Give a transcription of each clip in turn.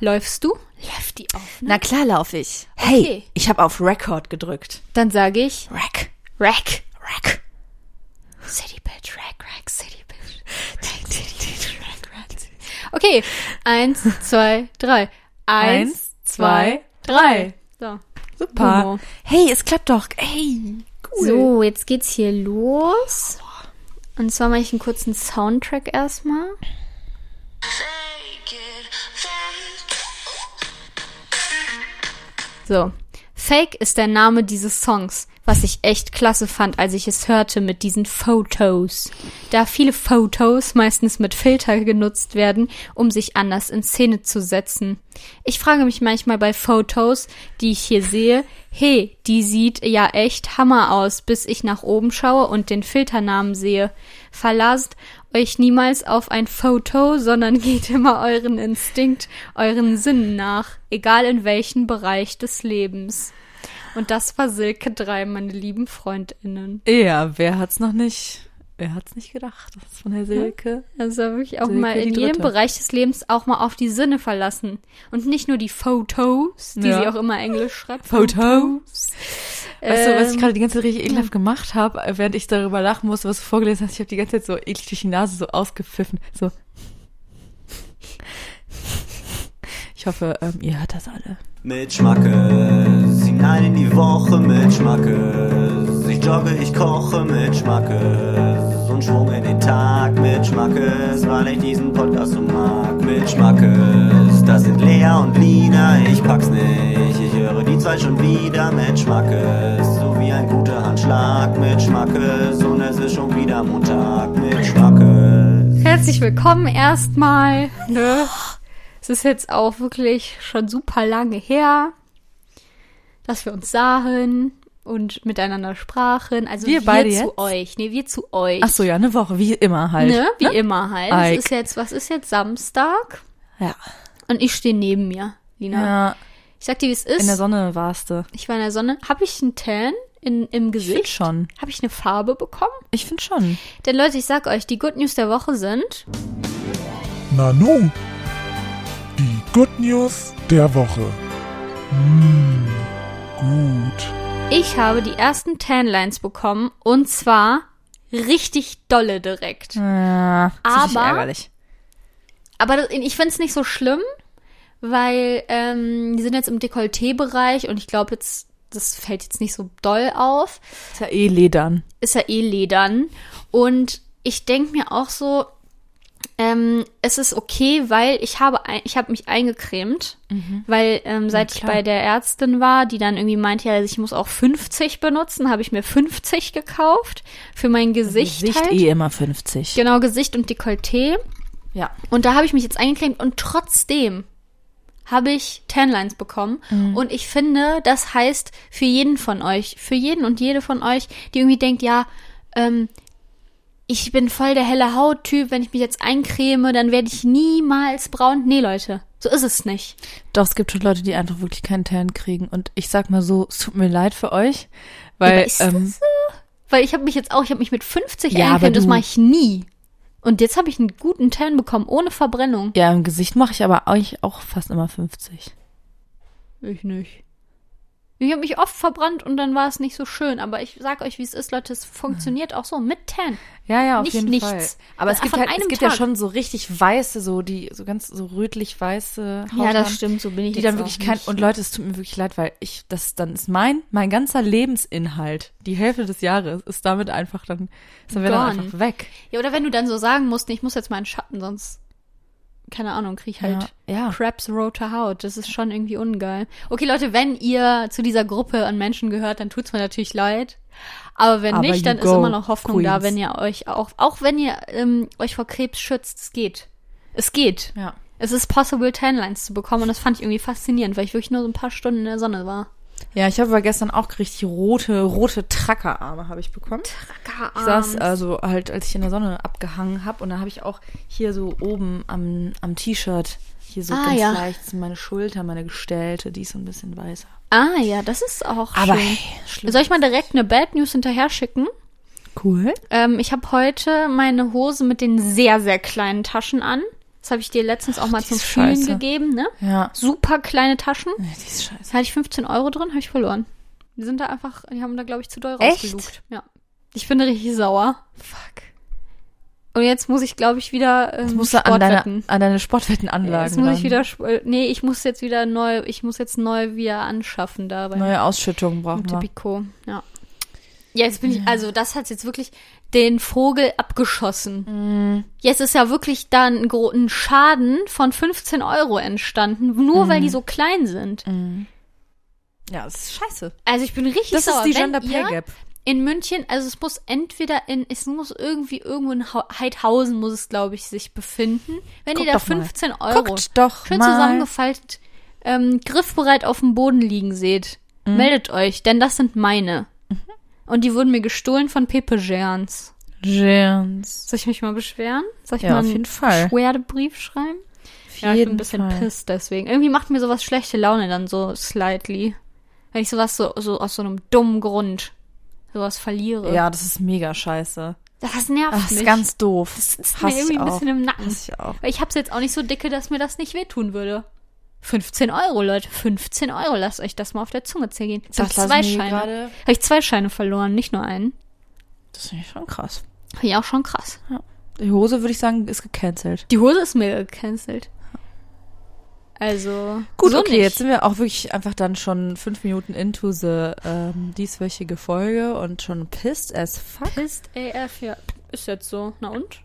Läufst du? Läuft die auf? Ne? Na klar laufe ich. Hey, Okay. ich habe auf Record gedrückt. Dann sage ich Rack, Rack. Rack. City Bitch, Rack, Rack, City Bitch. Rack, City Bitch, Rack, Rack, City. Okay, eins, zwei, drei. Eins, zwei, drei. So. Super. Humor. Hey, es klappt doch. Hey, cool. So, jetzt geht's hier los. Und zwar mache ich einen kurzen Soundtrack erstmal. So. Fake ist der Name dieses Songs, was ich echt klasse fand, als ich es hörte mit diesen Fotos. Da viele Fotos meistens mit Filter genutzt werden, um sich anders in Szene zu setzen. Ich frage mich manchmal bei Fotos, die ich hier sehe, hey, die sieht ja echt Hammer aus, bis ich nach oben schaue und den Filternamen sehe. Verlasst euch niemals auf ein Foto, sondern geht immer euren Instinkt, euren Sinnen nach, egal in welchem Bereich des Lebens. Und das war Silke 3, meine lieben FreundInnen. Ja, wer hat's noch nicht? Wer hat's nicht gedacht? Das ist von der Silke. Also wirklich auch Silke mal in jedem. Bereich des Lebens auch mal auf die Sinne verlassen. Und nicht nur die Fotos, die Ja. sie auch immer Englisch schreibt. Fotos. Weißt du, was ich Ähm, gerade die ganze Zeit richtig ekelhaft gemacht habe, während ich darüber lachen musste, was du vorgelesen hast? Ich habe die ganze Zeit so eklig durch die Nase so ausgepfiffen. So. Ich hoffe, ähm, ihr hört das alle. Mit Schmackes, hinein in die Woche mit Schmackes. Ich jogge, ich koche mit Schmackes. Und Schwung in den Tag mit Schmackes, weil ich diesen Podcast so mag. Mit Schmackes, das sind Lea und Lina, ich pack's nicht. Ich höre die zwei schon wieder mit Schmackes. So wie ein guter Handschlag mit Schmackes. Und es ist schon wieder Montag mit Schmackes. Herzlich willkommen erstmal. Ne? Es ist jetzt auch wirklich schon super lange her, dass wir uns sahen und miteinander sprachen. Also Wir wir, beide zu jetzt? euch. Nee, wir zu euch. Ach so, ja, eine Woche, wie immer halt. Ne? Wie immer halt. Es ist jetzt, was ist jetzt Samstag? Ja. Und ich stehe neben mir, Lina. ja. Ich sag dir, wie es ist. In der Sonne warst du. ich war in der Sonne. Habe ich einen Tan in, im Ich Gesicht? schon. Habe ich eine Farbe bekommen? Ich finde schon. Denn Leute, ich sag euch, die Good News der Woche sind, Nanu. Die Good News der Woche. Mmh, gut. ich habe die ersten Tanlines bekommen und zwar richtig dolle direkt. Ja, Aber- ärgerlich. Aber ich finde es nicht so schlimm, weil ähm, die sind jetzt im Dekolleté-Bereich und ich glaube jetzt, das fällt jetzt nicht so doll auf. Ist ja eh Ledern. Ist ja eh Ledern. Und ich denke mir auch so, ähm, es ist okay, weil ich habe ich habe mich eingecremt, weil ähm, seit ich bei der Ärztin war, die dann irgendwie meinte, ja, ich muss auch 50 benutzen, habe ich mir 50 gekauft für mein Gesicht. Gesicht halt. eh immer 50. Genau, Gesicht und Dekolleté. Ja. Und da habe ich mich jetzt eingecremt und trotzdem habe ich Tanlines bekommen. Mhm. Und ich finde, das heißt für jeden von euch, für jeden und jede von euch, die irgendwie denkt, ja, ähm, ich bin voll der helle Hauttyp, wenn ich mich jetzt eincreme, dann werde ich niemals braun. Nee, Leute, so ist es nicht. Doch, es gibt schon Leute, die einfach wirklich keinen Tan kriegen. Und ich sag mal so, es tut mir leid für euch. Weil, Aber ist das ähm, so? Weil ich habe mich jetzt auch, ich habe mich mit 50 Ja, aber eingecremt, das mache ich nie. Und jetzt habe ich einen guten Tan bekommen, ohne Verbrennung. ja, im Gesicht mache ich aber eigentlich auch fast immer 50. Ich nicht. Ich habe mich oft verbrannt und dann war es nicht so schön. Aber ich sag euch, wie es ist, Leute, es funktioniert auch so mit Tan. Ja, ja, auf Nicht jeden nichts. Fall. Aber es gibt halt, es gibt ja schon so richtig weiße, so die, so ganz so rötlich weiße Haut Ja, das stimmt, so bin ich Die dann wirklich kein, und Leute, es tut mir wirklich leid, weil ich, das dann ist mein, mein ganzer Lebensinhalt, die Hälfte des Jahres ist damit einfach dann, ist dann wieder Gone. einfach weg. Ja, oder wenn du dann so sagen musst, ich muss jetzt mal in den Schatten, sonst, keine Ahnung, krieg ich halt Ja, ja. Krebs rote Haut. Das ist schon irgendwie ungeil. Okay, Leute, wenn ihr zu dieser Gruppe an Menschen gehört, dann tut's mir natürlich leid. Aber wenn Aber nicht, dann ist immer noch Hoffnung da, Queens. wenn ihr euch auch, auch wenn ihr ähm, euch vor Krebs schützt, es geht. Es geht. Ja. Es ist possible, Tanlines zu bekommen und das fand ich irgendwie faszinierend, weil ich wirklich nur so ein paar Stunden in der Sonne war. Ja, ich habe aber gestern auch richtig rote, rote Trackerarme habe ich bekommen. Ich saß also halt, als ich in der Sonne abgehangen habe und da habe ich auch hier so oben am, am T-Shirt hier so Ah, ganz ja. leicht meine Schulter, meine Gestellte, die ist so ein bisschen weißer. Ah ja, das ist auch Aber schön. hey, schlimm. Soll ich mal direkt eine Bad News hinterher schicken? Cool. Ähm, ich habe heute meine Hose mit den sehr, sehr kleinen Taschen an. Das habe ich dir letztens auch mal zum Fühlen scheiße. gegeben, ne? Ja. Super kleine Taschen. Nee, die ist scheiße. Da hatte ich 15 Euro drin, habe ich verloren. Die sind da einfach, die haben da, glaube ich, zu doll Echt? rausgelugt. Ja. Ich bin richtig sauer. Fuck. Und jetzt muss ich, glaube ich, wieder ähm, Jetzt musst du an deine, Sportwetten. an deine Sportwettenanlagen Jetzt muss ich ran. wieder, äh, nee, ich muss jetzt wieder neu, ich muss jetzt neu wieder anschaffen da bei Neue Ausschüttungen brauchen wir. Tipico. Ja. Ja, jetzt bin ich, also das hat jetzt wirklich den Vogel abgeschossen. Mhm. Jetzt ist ja wirklich da ein, ein Schaden von 15 Euro entstanden, nur Mhm. weil die so klein sind. Ja, das ist scheiße. Also ich bin richtig Das sauer. ist die Gender Pay Gap. In München, also es muss entweder in, es muss irgendwie irgendwo in Hau- Heidhausen muss es, glaube ich, sich befinden. Wenn Guckt ihr da doch mal. 15 Euro Guckt doch schön mal. zusammengefaltet, ähm, griffbereit auf dem Boden liegen seht, Mhm. meldet euch, denn das sind meine. Und die wurden mir gestohlen von Pepe Gerns. Jans. Soll ich mich mal beschweren? Soll ich Ja, mal auf einen jeden Fall. Schwerdebrief schreiben? Auf Ja, ich bin ein bisschen Fall. pissed deswegen. Irgendwie macht mir sowas schlechte Laune dann so slightly. Wenn ich sowas so, so aus so einem dummen Grund sowas verliere. Ja, das ist mega scheiße. Das nervt Das mich. ist ganz doof. das ist mir irgendwie ein bisschen im Nacken. Hass ich auch. Weil ich hab's jetzt auch nicht so dicke, dass mir das nicht wehtun würde. 15 Euro, Leute. 15 Euro. Lasst euch das mal auf der Zunge zergehen. Sind Das lassen zwei Scheine. Habe ich zwei Scheine verloren, nicht nur einen. Das finde ich schon krass. Finde ich auch schon krass. Die Hose, würde ich sagen, ist gecancelt. Die Hose ist mir gecancelt. Also. Gut, so okay, nicht. jetzt sind wir auch wirklich einfach dann schon fünf Minuten into the ähm, dieswöchige Folge und schon pissed as fuck. Pisst AF, ja. Ist jetzt so. Na und?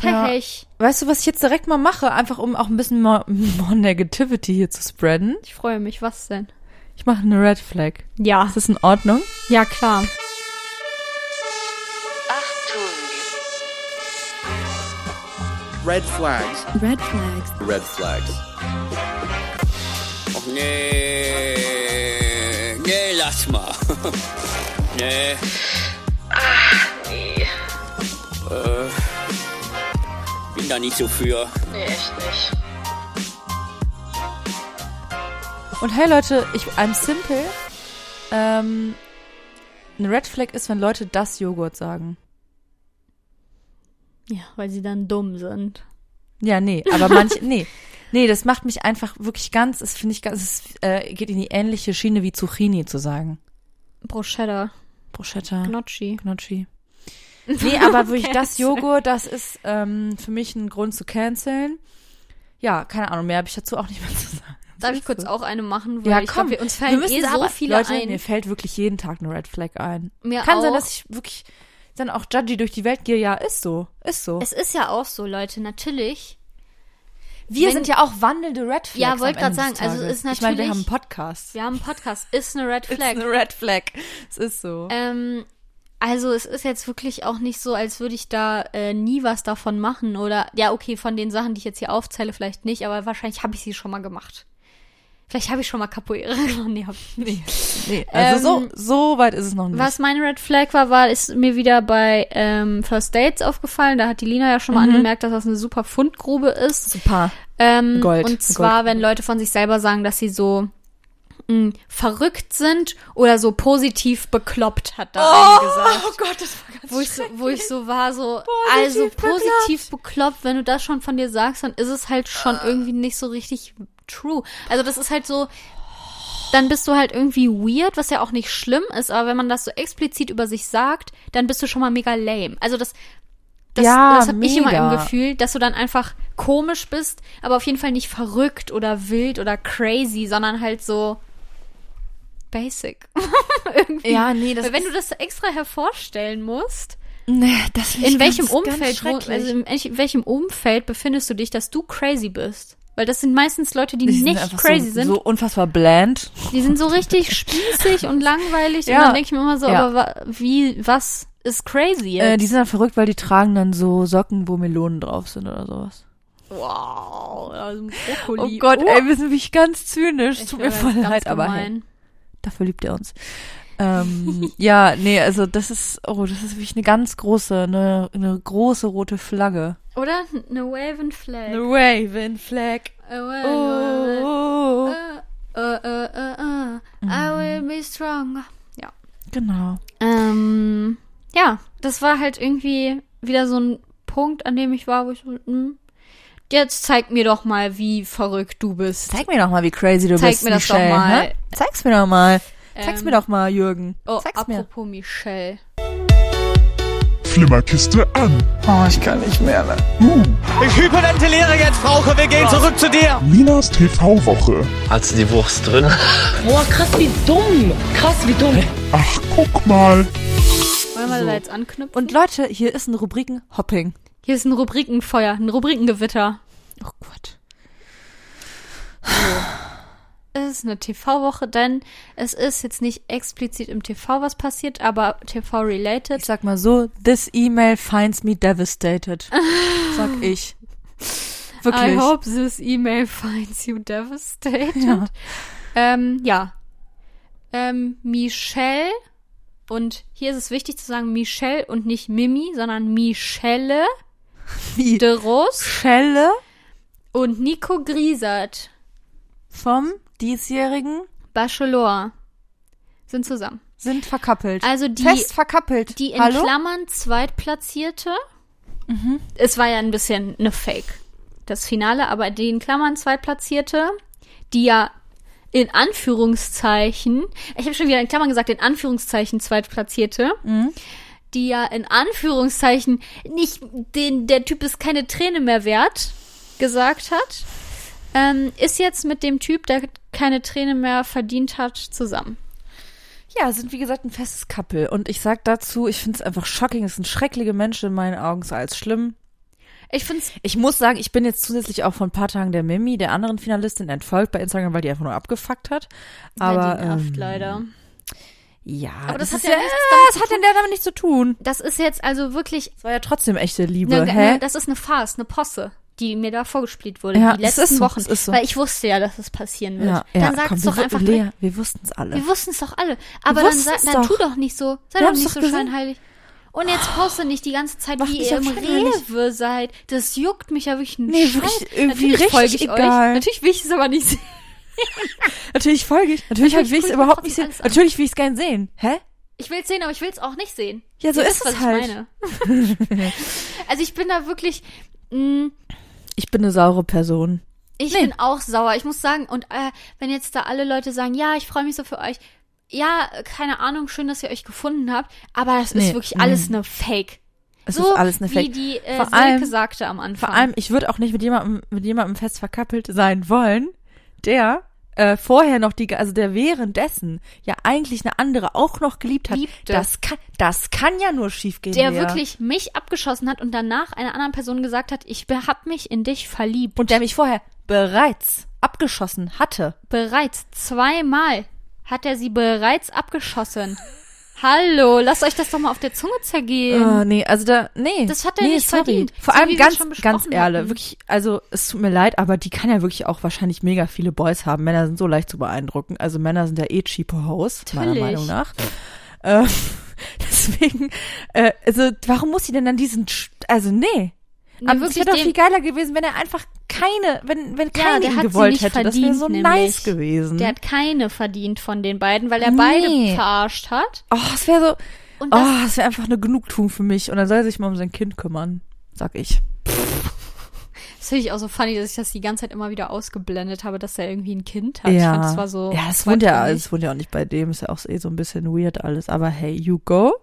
Ja. Pech. Weißt du, was ich jetzt direkt mal mache? Einfach um auch ein bisschen more, more Negativity hier zu spreaden. Ich freue mich. Was denn? Ich mache eine Red Flag. Ja. Ist das in Ordnung? Ja, klar. Red flags. Red flags. Red flags. Och nee. Nee, lass mal. nee. nee. Äh, bin da nicht so für. Und hey Leute, ich, I'm simple. Ähm, eine Red Flag ist, wenn Leute das Joghurt sagen. Ja, weil sie dann dumm sind. Ja, nee, aber manche, nee. Nee, das macht mich einfach wirklich ganz, das finde ich ganz, es äh, geht in die ähnliche Schiene wie Zucchini zu sagen. Bruschetta. Bruschetta, Gnocchi. Gnocchi. Nee, aber wirklich das. Joghurt, das ist ähm, für mich ein Grund zu canceln. Ja, keine Ahnung, mehr habe ich dazu auch nicht mehr zu sagen. Darf ich kurz auch eine machen? Weil Ja, ich komm, glaub, wir, uns wir fallen müssen eh so viele Leute, ein. mir fällt wirklich jeden Tag eine Red Flag ein. Mir Kann auch. sein, dass ich wirklich dann auch judgy durch die Welt gehe. Ja, ist so, ist so. Es ist ja auch so, Leute, natürlich. wir wenn- sind ja auch wandelnde Red Flags. Ja, wollt am grad Ende des sagen, also ist Ich meine, wir natürlich- haben einen Podcast. Wir haben einen Podcast, ist eine Red Ist Flag. eine Red Flag. Es ist so. Ähm, also es ist jetzt wirklich auch nicht so, als würde ich da äh, nie was davon machen oder ja, okay, von den Sachen, die ich jetzt hier aufzähle, vielleicht nicht, aber wahrscheinlich habe ich sie schon mal gemacht. Vielleicht habe ich schon mal Capoeira gemacht. Nee, hab ich nicht. nee, also ähm, so, so weit ist es noch nicht. Was meine Red Flag war, war, ist mir wieder bei ähm, First Dates aufgefallen. Da hat die Lina ja schon Mhm. mal angemerkt, dass das eine super Fundgrube ist. Super. Ähm, Gold, Und zwar, Gold. wenn Leute von sich selber sagen, dass sie so mh, verrückt sind oder so positiv bekloppt, hat da eine gesagt. Oh Gott, das war ganz Wo ich, so, wo ich so war, so, Positiv also positiv bekloppt, wenn du das schon von dir sagst, dann ist es halt schon irgendwie nicht so richtig true. Also das ist halt so, dann bist du halt irgendwie weird, was ja auch nicht schlimm ist, aber wenn man das so explizit über sich sagt, dann bist du schon mal mega lame. Also das, das, Ja, das habe ich immer im. Gefühl, dass du dann einfach komisch bist, aber auf jeden Fall nicht verrückt oder wild oder crazy, sondern halt so basic. irgendwie. Ja, nee, das Weil wenn ist- du das extra hervorstellen musst, Nee, das find in welchem ganz, ganz Umfeld, schrecklich. also in welch- welchem Umfeld befindest du dich, dass du crazy bist? Weil das sind meistens Leute, die, Die nicht crazy so, sind. so unfassbar bland. Die sind so richtig spießig und langweilig. Ja. Und dann denke ich mir immer so, Ja. aber wie, was ist crazy Äh, jetzt? die sind dann verrückt, weil die tragen dann so Socken, wo Melonen drauf sind oder sowas. wow, also Oh Brokkoli. Gott, Oh, ey, wir sind wirklich ganz zynisch. ich Tut mir voll ganz leid, aber hey. Dafür liebt er uns. Ähm, ja, nee, also das ist, oh, das ist wirklich eine ganz große, eine, eine große rote Flagge. Oder eine Waven Flag. Eine Raven Flag. Oh, uh, uh, I will be strong. Ja. genau. Ähm, ja, das war halt irgendwie wieder so ein Punkt, an dem ich war, wo ich so, hm, Jetzt zeig mir doch mal, wie verrückt du bist. Zeig mir doch mal, wie crazy du Zeig bist, mir das doch Michelle. mal. hä? Zeig's mir doch mal. Zeig's Ähm, mir doch mal, Jürgen. Oh, Zeig's mir. apropos Michelle. Flimmerkiste an. Oh, ich kann nicht mehr. Ne? Ich hyperventiliere jetzt, Frauke. Wir gehen zurück zu dir. Minas TV-Woche. Hast du die Wurst drin? Boah, krass, wie dumm. Krass, wie dumm. Ach, guck mal. Wollen wir da jetzt anknüpfen? Und Leute, hier ist ein Rubriken-Hopping. Hier ist ein Rubrikenfeuer, ein Rubrikengewitter. Oh Gott. Es ist eine TV-Woche, denn es ist jetzt nicht explizit im TV was passiert, aber Ich TV-related. sag mal so, this email finds me devastated. Sag ich. Wirklich. I hope this email finds you devastated. Ja. Ähm, ja. Ähm, Michelle und hier ist es wichtig zu sagen Michelle und nicht Mimi, sondern Michelle Wie? de Ros Schelle und Nico Griesert, vom diesjährigen Bachelor, sind zusammen. sind verkappelt. Also die, Fest verkappelt. die in Hallo? Klammern Zweitplatzierte. Mhm. Es war ja ein bisschen eine Fake, das Finale, aber die in Klammern Zweitplatzierte, die ja in Anführungszeichen, ich habe schon wieder in Klammern gesagt, in Anführungszeichen Zweitplatzierte, Mhm. Die ja in Anführungszeichen nicht den, der Typ ist keine Träne mehr wert, gesagt hat, ähm, ist jetzt mit dem Typ, der keine Träne mehr verdient hat, zusammen. Ja, sind wie gesagt ein festes Couple. Und ich sag dazu, ich finde es einfach shocking. Es sind schreckliche Menschen in meinen Augen, so als schlimm. Ich find's Ich muss sagen, ich bin jetzt zusätzlich auch von ein paar Tagen der Mimi, der anderen Finalistin, entfolgt bei Instagram, weil die einfach nur abgefuckt hat. Aber ja, die nervt ähm, leider. Ja, Aber das hat ist ja nichts damit das hat ja damit nichts zu tun. Das ist jetzt also wirklich, Es war ja trotzdem echte Liebe, ne, hä? ne, das ist eine Farce, eine Posse, die mir da vorgespielt wurde, Ja, die letzten ist so, Wochen. so. Weil ich wusste ja, dass es passieren wird. ja, dann ja, sag's komm, doch wir, einfach Lea, wir wussten es alle. Wir wussten es doch alle. Aber dann, sa- dann doch. tu doch nicht so. Sei Wir doch nicht doch so gesehen. scheinheilig. Und jetzt poste nicht die ganze Zeit, Mach wie nicht ihr im. Rewe seid. Das juckt mich ja wirklich einen Nee, Scheiß. wirklich irgendwie Natürlich richtig folge ich egal. euch. Natürlich will ich es aber nicht sehen. Natürlich folge ich. Natürlich, Natürlich will ich es überhaupt nicht sehen. Natürlich will ich es gern sehen. Hä? Ich will es sehen, aber ich will es auch nicht sehen. Ja, so Ihr ist wisst, es was halt. Ich meine. also ich bin da wirklich, mh, Ich bin eine saure Person. Ich Nee. bin auch sauer. Ich muss sagen, und äh, wenn jetzt da alle Leute sagen, ja, ich freue mich so für euch. Ja, keine Ahnung, schön, dass ihr euch gefunden habt, aber das Nee, ist wirklich alles eine Fake. Es so ist alles eine wie Fake. die äh, Vor Silke allem- sagte am Anfang. Vor allem, ich würde auch nicht mit jemandem, mit jemandem fest verkappelt sein wollen, der äh, vorher noch die, also der währenddessen ja eigentlich eine andere auch noch geliebt hat. Liebte. Das kann, das kann ja nur schiefgehen. der Lea. wirklich mich abgeschossen hat und danach einer anderen Person gesagt hat, ich hab mich in dich verliebt. und der mich vorher bereits abgeschossen hatte. bereits zweimal hat er sie bereits abgeschossen. Hallo, lasst euch das doch mal auf der Zunge zergehen. Oh, nee, also da, nee. Das hat er nee, nicht sorry. verdient. Vor So allem ganz, ganz ehrlich, wirklich, also es tut mir leid, aber die kann ja wirklich auch wahrscheinlich mega viele Boys haben. Männer sind so leicht zu beeindrucken. Also Männer sind ja eh cheapo Hoes, meiner. Meinung nach. Äh, deswegen, äh, also warum muss sie denn dann diesen, also nee. Nee, Aber es wäre doch viel geiler gewesen, wenn er einfach keine, wenn, wenn Ja, keine ihn gewollt hätte. Das wäre verdient, so nämlich. nice gewesen. Der hat keine verdient von den beiden, weil er Nee. beide verarscht hat. oh, es wäre so, Und das, oh, es wäre einfach eine Genugtuung für mich. Und dann soll er sich mal um sein Kind kümmern, sag ich. das finde ich auch so funny, dass ich das die ganze Zeit immer wieder ausgeblendet habe, dass er irgendwie ein Kind hat. Ich fand, das war so. Ja, es wohnt ja, es wohnt ja auch nicht bei dem, ist ja auch eh so ein bisschen weird alles. Aber hey, you go.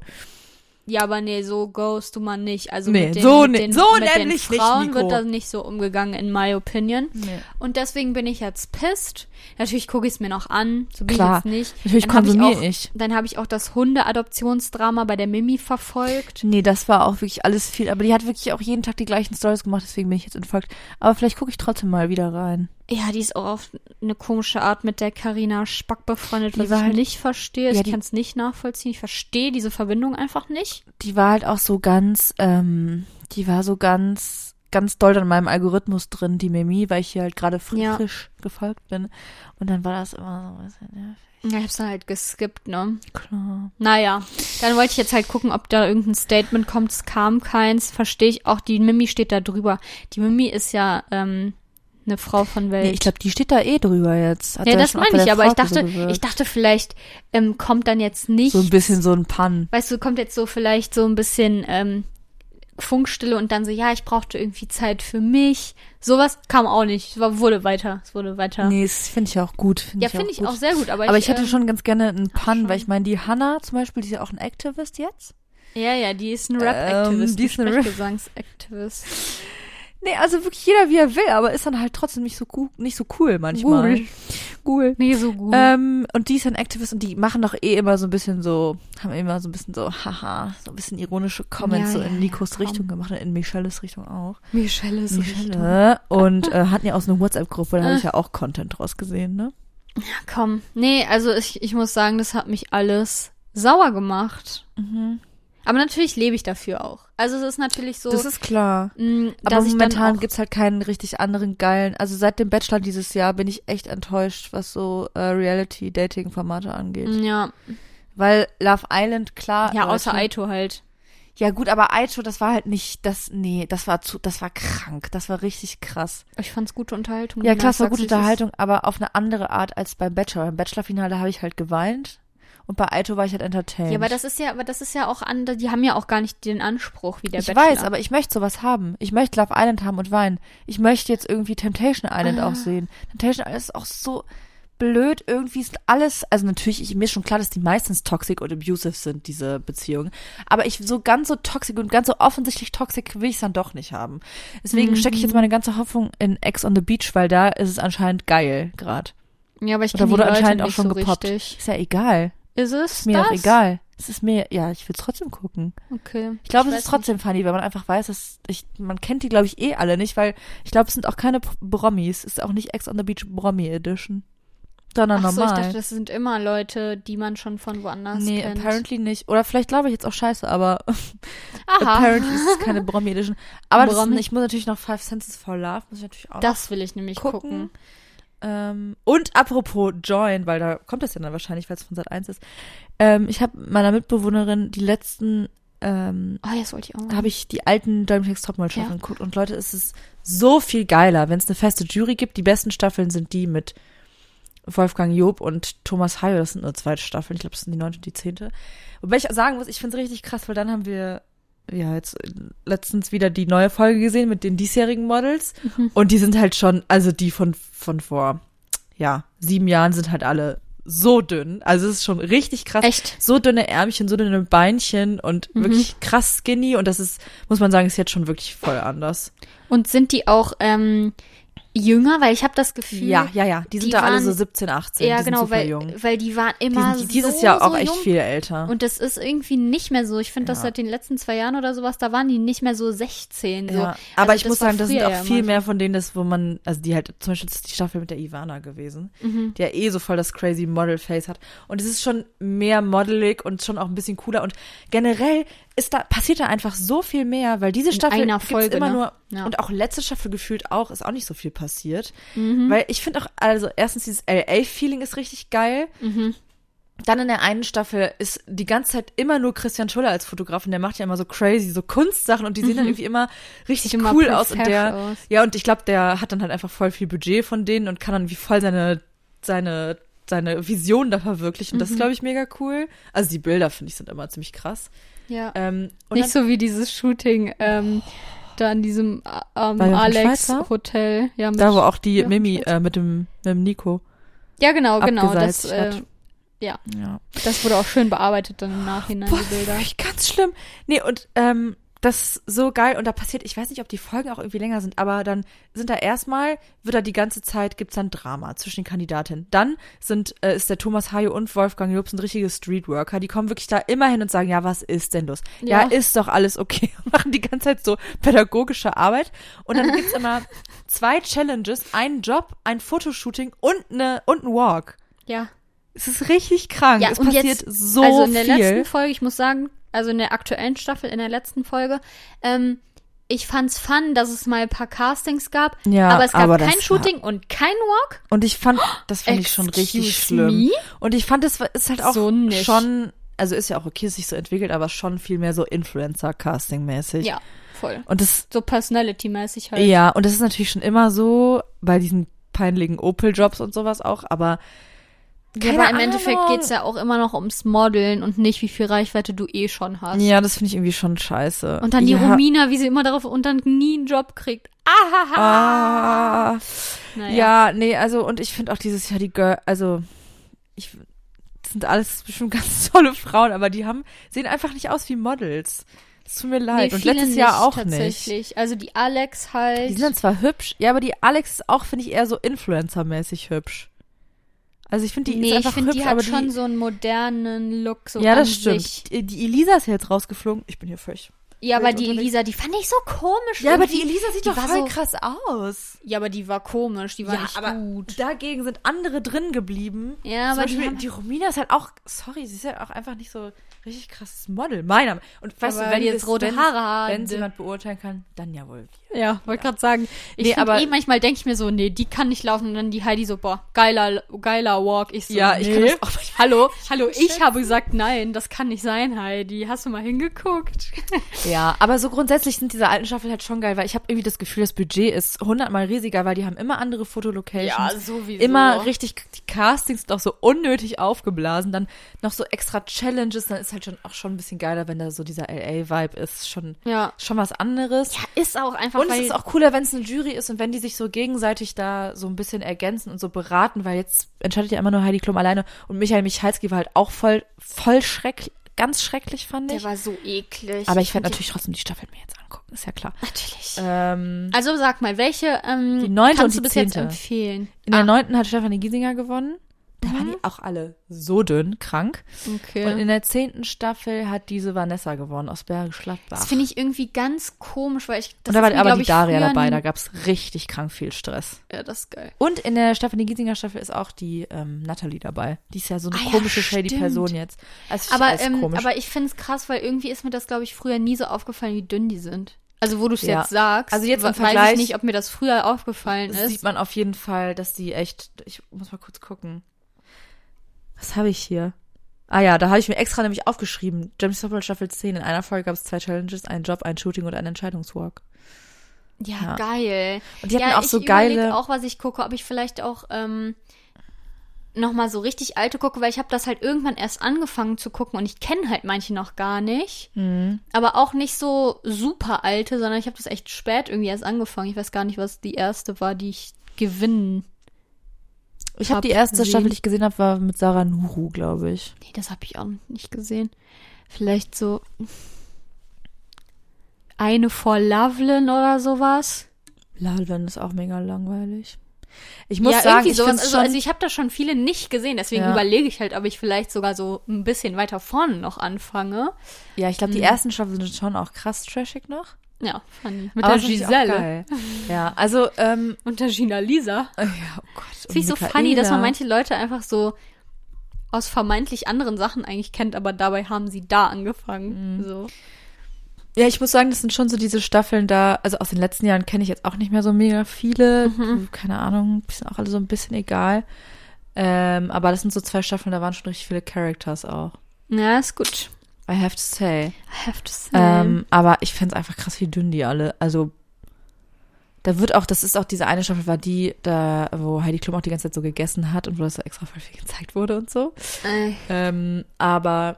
Ja, aber nee, so goest du man nicht. Also Nee, mit den, so mit ne- den, so mit den nicht, Frauen Nico. wird da nicht so umgegangen, in my opinion. Nee. Und deswegen bin ich jetzt pissed. Natürlich gucke ich es mir noch an, so bin Klar. ich jetzt nicht. Natürlich Dann konsumiere auch, ich. Dann habe ich auch das Hunde-Adoptionsdrama bei der Mimi verfolgt. Nee, das war auch wirklich alles viel. Aber die hat wirklich auch jeden Tag die gleichen Stories gemacht, deswegen bin ich jetzt entfolgt. Aber vielleicht gucke ich trotzdem mal wieder rein. Ja, die ist auch auf eine komische Art mit der Karina Spack befreundet, Die was ich halt- nicht verstehe. Ja, ich kann es nicht nachvollziehen. Ich verstehe diese Verbindung einfach nicht. Die war halt auch so ganz, ähm, die war so ganz, ganz doll in meinem Algorithmus drin, die Mimi, weil ich hier halt gerade frisch, Ja. frisch gefolgt bin. Und dann war das immer so ein bisschen, ja, Ja, ich hab's dann halt geskippt, ne? klar. Naja, dann wollte ich jetzt halt gucken, ob da irgendein Statement kommt. Es kam keins. Verstehe ich auch. Die Mimi steht da drüber. Die Mimi ist ja ähm, eine Frau von Welt. Nee, ich glaube, die steht da eh drüber jetzt. Hat ja, das meine ich, aber ich so dachte, ich dachte vielleicht ähm, kommt dann jetzt nicht so ein bisschen so ein Pan. weißt du, kommt jetzt so vielleicht so ein bisschen ähm, Funkstille und dann so, ja, ich brauchte irgendwie Zeit für mich. Sowas kam auch nicht. Es war, wurde weiter. Es wurde weiter. Nee, das finde ich auch gut. Find ja, ich finde ich auch sehr gut. Aber, Aber ich hätte ähm, schon ganz gerne einen Pun, weil ich meine, die Hannah zum Beispiel, die ist ja auch ein Activist jetzt. Ja, ja, die ist ein Rap-Aktivist, Ähm, die ist ein Rap- Sprechgesangsaktivist. Nee, also wirklich jeder wie er will, aber ist dann halt trotzdem nicht so cool, nicht so cool manchmal. Cool. Cool. Nee, so gut. Ähm, und die ist ein Activist und die machen doch eh immer so ein bisschen so, haben immer so ein bisschen so, haha, so ein bisschen ironische Comments Ja, so ja, in ja, Nikos komm. Richtung gemacht und in Michelles Richtung auch. Michelle ist Michelle. Und äh, hatten ja auch so eine WhatsApp-Gruppe, da habe ich ja auch Content draus gesehen, ne? Komm. Nee, also ich, ich muss sagen, das hat mich alles sauer gemacht. Mhm. Aber natürlich lebe ich dafür auch. Also es ist natürlich so, Das ist klar. mh, Aber ich dann momentan gibt's halt keinen richtig anderen geilen. Also seit dem Bachelor dieses Jahr bin ich echt enttäuscht, was so äh, Reality-Dating-Formate angeht. Ja, Weil Love Island, klar. ja, außer Aito halt. Ja gut, aber Aito, das war halt nicht das, nee, das war zu, das war krank, das war richtig krass. Ich fand's gute Unterhaltung. Ja klar, es war gute Unterhaltung, aber auf eine andere Art als beim Bachelor. Beim Bachelor-Finale habe ich halt geweint und bei Aito war ich halt entertained. Ja, aber das ist ja, aber das ist ja auch an, die haben ja auch gar nicht den Anspruch wie der ich Bachelor. weiß, aber ich möchte sowas haben. Ich möchte Love Island haben und weinen. Ich möchte jetzt irgendwie Temptation Island Ah. auch sehen. Temptation Island ist auch so blöd. Irgendwie ist alles, also natürlich, ich, mir ist schon klar, dass die meistens toxic und abusive sind, diese Beziehungen. Aber ich, so ganz so toxic und ganz so offensichtlich toxic will ich dann doch nicht haben. Deswegen stecke ich jetzt meine ganze Hoffnung in Ex on the Beach, weil da ist es anscheinend geil gerade. ja, aber ich kenne die wurde Leute anscheinend auch schon so gepoppt. richtig. Ist ja egal. Ist es Ist mir das? doch egal. Es ist mir, ja, ich will es trotzdem gucken. Okay. Ich glaube, es ist trotzdem funny, weil man einfach weiß, dass ich, man kennt die, glaube ich, eh alle nicht, weil ich glaube, es sind auch keine Brommis. Es ist auch nicht Ex on the Beach Brommy Edition. Sondern Ach so, ich normal. dachte, das sind immer Leute, die man schon von woanders nee, kennt. apparently nicht. Oder vielleicht glaube ich jetzt auch scheiße, aber Aha. apparently ist es keine Brommy Edition. Aber das ist, ich muss natürlich noch Five Senses for Love, muss ich natürlich auch Das will ich nämlich gucken. gucken. Ähm, und apropos Join, weil da kommt das ja dann wahrscheinlich, weil es von Sat 1 ist. Ähm, ich habe meiner Mitbewohnerin die letzten ähm, Oh, das wollte ich auch. habe ich die alten Germany's Topmodel Staffeln Ja. geguckt und Leute, es ist so viel geiler, wenn es eine feste Jury gibt. Die besten Staffeln sind die mit Wolfgang Job und Thomas Hayo, das sind nur zwei Staffeln, ich glaube, das sind die neunte und die zehnte. Wobei ich sagen muss, ich finde es richtig krass, weil dann haben wir ja jetzt letztens wieder die neue Folge gesehen mit den diesjährigen Models Mhm. und die sind halt schon, also die von von vor ja sieben Jahren sind halt alle so dünn, also es ist schon richtig krass Echt? so dünne Ärmchen, so dünne Beinchen und Mhm. wirklich krass skinny und das ist, muss man sagen, ist jetzt schon wirklich voll anders. Und sind die auch ähm, jünger? Weil ich habe das Gefühl. Ja, ja, ja. Die sind die da alle waren- so 17, 18. Ja, die sind genau, super weil, jung. weil die waren Die immer sind dieses so, Jahr auch so echt jung. viel älter. Und das ist irgendwie nicht mehr so. Ich finde, das Ja. seit den letzten zwei Jahren oder sowas, da waren die nicht mehr so 16. So. ja. Aber Also ich das muss sagen, das sind auch ja viel mehr von denen, das, wo man, also die halt, zum Beispiel das ist die Staffel mit der Ivana gewesen, Mhm. die ja eh so voll das crazy Model-Face hat. Und es ist schon mehr modelig und schon auch ein bisschen cooler. Und generell ist da, passiert da einfach so viel mehr, weil diese In Staffel gibt's Folge, immer ne? nur, Ja. und auch letzte Staffel gefühlt auch, ist auch nicht so viel passiert. Mhm. Weil ich finde auch, also erstens dieses LA-Feeling ist richtig geil. Mhm. Dann in der einen Staffel ist die ganze Zeit immer nur Christian Schuller als Fotograf und der macht ja immer so crazy, so Kunstsachen und die sehen dann irgendwie immer richtig Mhm. Sieht immer cool aus und der, aus. ja und ich glaube, der hat dann halt einfach voll viel Budget von denen und kann dann wie voll seine, seine, seine Vision da verwirklichen. Mhm. Das ist, glaube ich, mega cool. Also die Bilder, finde ich, sind immer ziemlich krass. Ja. Ähm, und Nicht so wie dieses Shooting ähm, da in diesem äh, ähm, Bei dem Alex Schweizer? Hotel. Ja, da, wo auch die ja, Mimi äh, mit dem, mit dem Nico ja genau, genau. Das, äh, ja, Ja. das wurde auch schön bearbeitet dann im Nachhinein, die Bilder. Ganz schlimm. Nee, und ähm, das ist so geil und da passiert, ich weiß nicht, ob die Folgen auch irgendwie länger sind, aber dann sind da erstmal, wird da die ganze Zeit, gibt's dann Drama zwischen den Kandidatinnen. Dann sind, äh, ist der Thomas Hayo und Wolfgang Job sind richtige Streetworker, die kommen wirklich da immer hin und sagen, ja, was ist denn los? Ja, Ja. ist doch alles okay. Und machen die ganze Zeit so pädagogische Arbeit und dann gibt's immer zwei Challenges, einen Job, ein Fotoshooting und eine und ein Walk. Ja. Es ist richtig krank. Ja, es passiert jetzt, so also in der viel. letzten Folge, ich muss sagen, also in der aktuellen Staffel, in der letzten Folge, ähm, ich fand's fun, dass es mal ein paar Castings gab, Ja, aber es gab aber kein Shooting und kein Walk. Und ich fand, das fand ich schon richtig schlimm. me? Und ich fand, es ist halt auch So schon, also ist ja auch okay, dass sich so entwickelt, aber schon viel mehr so Influencer-Casting-mäßig. Ja, voll. Und das, So Personality-mäßig halt. ja, und das ist natürlich schon immer so bei diesen peinlichen Opel-Jobs und sowas auch, aber Ja, Keine aber im Endeffekt Ahnung. geht's ja auch immer noch ums Modeln und nicht, wie viel Reichweite du eh schon hast. Ja, das finde ich irgendwie schon scheiße. Und dann die ja. Romina, wie sie immer darauf und dann nie einen Job kriegt. Ahaha. Ah. Naja. Ja, nee, also und ich finde auch dieses Jahr die Girl, also ich das sind alles bestimmt ganz tolle Frauen, aber die haben sehen einfach nicht aus wie Models. Es tut mir leid. Nee, und letztes Jahr auch nicht. tatsächlich. Also die Alex halt. Die sind zwar hübsch, ja, aber die Alex ist auch, finde ich, eher so Influencer-mäßig hübsch. Also ich finde, die nee, ist ich einfach finde, hübsch, die hat aber schon die, so einen modernen Look. So ja, das stimmt. Sich. Die, die Elisa ist ja jetzt rausgeflogen. Ich bin hier völlig. Ja, aber die unterwegs. Elisa, die fand ich so komisch. Ja, aber die. Elisa sieht Die doch voll so- krass aus. Ja, aber die war komisch. Die war ja, nicht aber gut. dagegen sind andere drin geblieben. Ja, Zum aber die Beispiel, haben- die Romina ist halt auch, sorry, sie ist halt auch einfach nicht so richtig krasses Model. Meiner. Und weißt Aber du, wenn die jetzt rote wenn, Haare hat. Wenn sie jemand beurteilen kann, dann ja wohl. wir. Ja, wollte gerade sagen. Ich Nee, aber- eh, manchmal denke ich mir so, nee, die kann nicht laufen. Und dann die Heidi so, boah, geiler, geiler Walk. Ich so, Ja, ich nee. kann das auch manchmal Hallo, hallo, ich habe gesagt, nein, das kann nicht sein, Heidi. Hast du mal hingeguckt? Ja, aber so grundsätzlich sind diese alten Staffeln halt schon geil, weil ich habe irgendwie das Gefühl, das Budget ist hundertmal riesiger, weil die haben immer andere Fotolocations. sowieso. Immer richtig, die Castings sind auch so unnötig aufgeblasen, dann noch so extra Challenges, dann ist halt schon auch schon ein bisschen geiler, wenn da so dieser LA-Vibe ist, schon, Ja. schon was anderes. Ja, ist auch einfach, Und es ist auch cooler, wenn es eine Jury ist und wenn die sich so gegenseitig da so ein bisschen ergänzen und so beraten, weil jetzt entscheidet ja immer nur Heidi Klum alleine und Michael Michalski war halt auch voll, voll schrecklich, ganz schrecklich fand der ich. war so eklig. Aber ich werde natürlich trotzdem die Staffel mir jetzt angucken, ist ja klar. Natürlich. Ähm, also sag mal, welche ähm, Die neunte kannst und du die bis jetzt zehnte. empfehlen? in der Ah, neunten hat Stefanie Giesinger gewonnen. Da waren die auch alle so dünn, krank. Okay. Und in der zehnten Staffel hat diese Vanessa gewonnen aus Bergisch Gladbach. das finde ich irgendwie ganz komisch, weil ich. Das Und da war aber die Daria dabei, da gab's richtig krank viel Stress. Ja, das ist geil. Und in der Stephanie Giesinger Staffel ist auch die ähm, Natalie dabei. Die ist ja so eine Ah ja, komische, shady stimmt. Person jetzt. Also, Aber, ähm, komisch. aber ich finde es krass, weil irgendwie ist mir das, glaube ich, früher nie so aufgefallen, wie dünn die sind. Also wo du es Ja. jetzt sagst, Also jetzt im we- weiß Vergleich- ich nicht, ob mir das früher aufgefallen das ist. sieht man auf jeden Fall, dass die echt. Ich muss mal kurz gucken. Was habe ich hier? Ah ja, da habe ich mir extra nämlich aufgeschrieben. James Doppel Staffel 10. In einer Folge gab es zwei Challenges, einen Job, ein Shooting und einen Entscheidungswalk. ja, ja. geil. Und die hatten ja, auch ich so überleg geile. auch, was ich gucke, ob ich vielleicht auch ähm, noch mal so richtig alte gucke, weil ich habe das halt irgendwann erst angefangen zu gucken und ich kenne halt manche noch gar nicht. Mhm. Aber auch nicht so super alte, sondern ich habe das echt spät irgendwie erst angefangen. Ich weiß gar nicht, was die erste war, die ich gewinnen. Ich habe hab die erste gesehen. Staffel, die ich gesehen habe, war mit Sarah Nuru, glaube ich. Nee, das habe ich auch nicht gesehen. Vielleicht so eine vor Loveland oder sowas. Lalven ist auch mega langweilig. Ich muss ja, sagen, ich sowas. Also, schon, also ich habe da schon viele nicht gesehen, deswegen Ja. überlege ich halt, ob ich vielleicht sogar so ein bisschen weiter vorne noch anfange. ja, ich glaube, die ersten Staffeln sind schon auch krass trashig noch. Ja, funny. Mit Aber der Giselle. Ja, also, ähm, und der Gina Lisa. ja, oh Gott. Das finde ich so funny, dass man manche Leute einfach so aus vermeintlich anderen Sachen eigentlich kennt, aber dabei haben sie da angefangen. Mhm. So. Ja, ich muss sagen, das sind schon so diese Staffeln da, also aus den letzten Jahren kenne ich jetzt auch nicht mehr so mega viele. Mhm. Keine Ahnung, sind auch alle so ein bisschen egal. Ähm, aber das sind so zwei Staffeln, da waren schon richtig viele Characters auch. Ja, ist gut. I have to say. I have to say. Ähm, aber ich find's einfach krass, wie dünn die alle. Also da wird auch, das ist auch diese eine Staffel, war die, da, wo Heidi Klum auch die ganze Zeit so gegessen hat und wo das so extra voll viel gezeigt wurde und so. Äh, Ähm, aber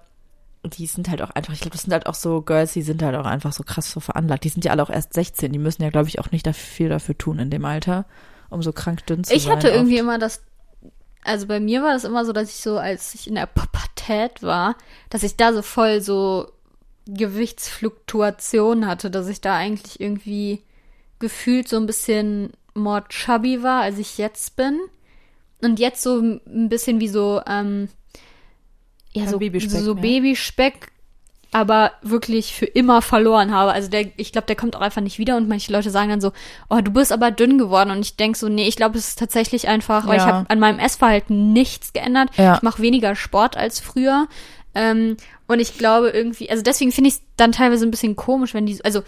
die sind halt auch einfach, ich glaube, das sind halt auch so Girls, die sind halt auch einfach so krass so veranlagt. Die sind ja alle auch erst 16, die müssen ja, glaube ich, auch nicht viel dafür tun in dem Alter, um so krank dünn zu ich sein. hatte irgendwie oft. immer das, also bei mir war das immer so, dass ich so, als ich in der Pubertät war, dass ich da so voll so Gewichtsfluktuation hatte, dass ich da eigentlich irgendwie gefühlt so ein bisschen more chubby war, als ich jetzt bin. Und jetzt so ein bisschen wie so, ähm, ja, so Babyspeck so mehr. Babyspeck, aber wirklich für immer verloren habe. Also der, ich glaube, der kommt auch einfach nicht wieder und manche Leute sagen dann so, oh, du bist aber dünn geworden. Und ich denk so, nee, ich glaube, es ist tatsächlich einfach, weil ich Ja. habe an meinem Essverhalten nichts geändert. Ja. Ich mache weniger Sport als früher. Ähm, und ich glaube irgendwie, also deswegen finde ich es dann teilweise ein bisschen komisch, wenn die, also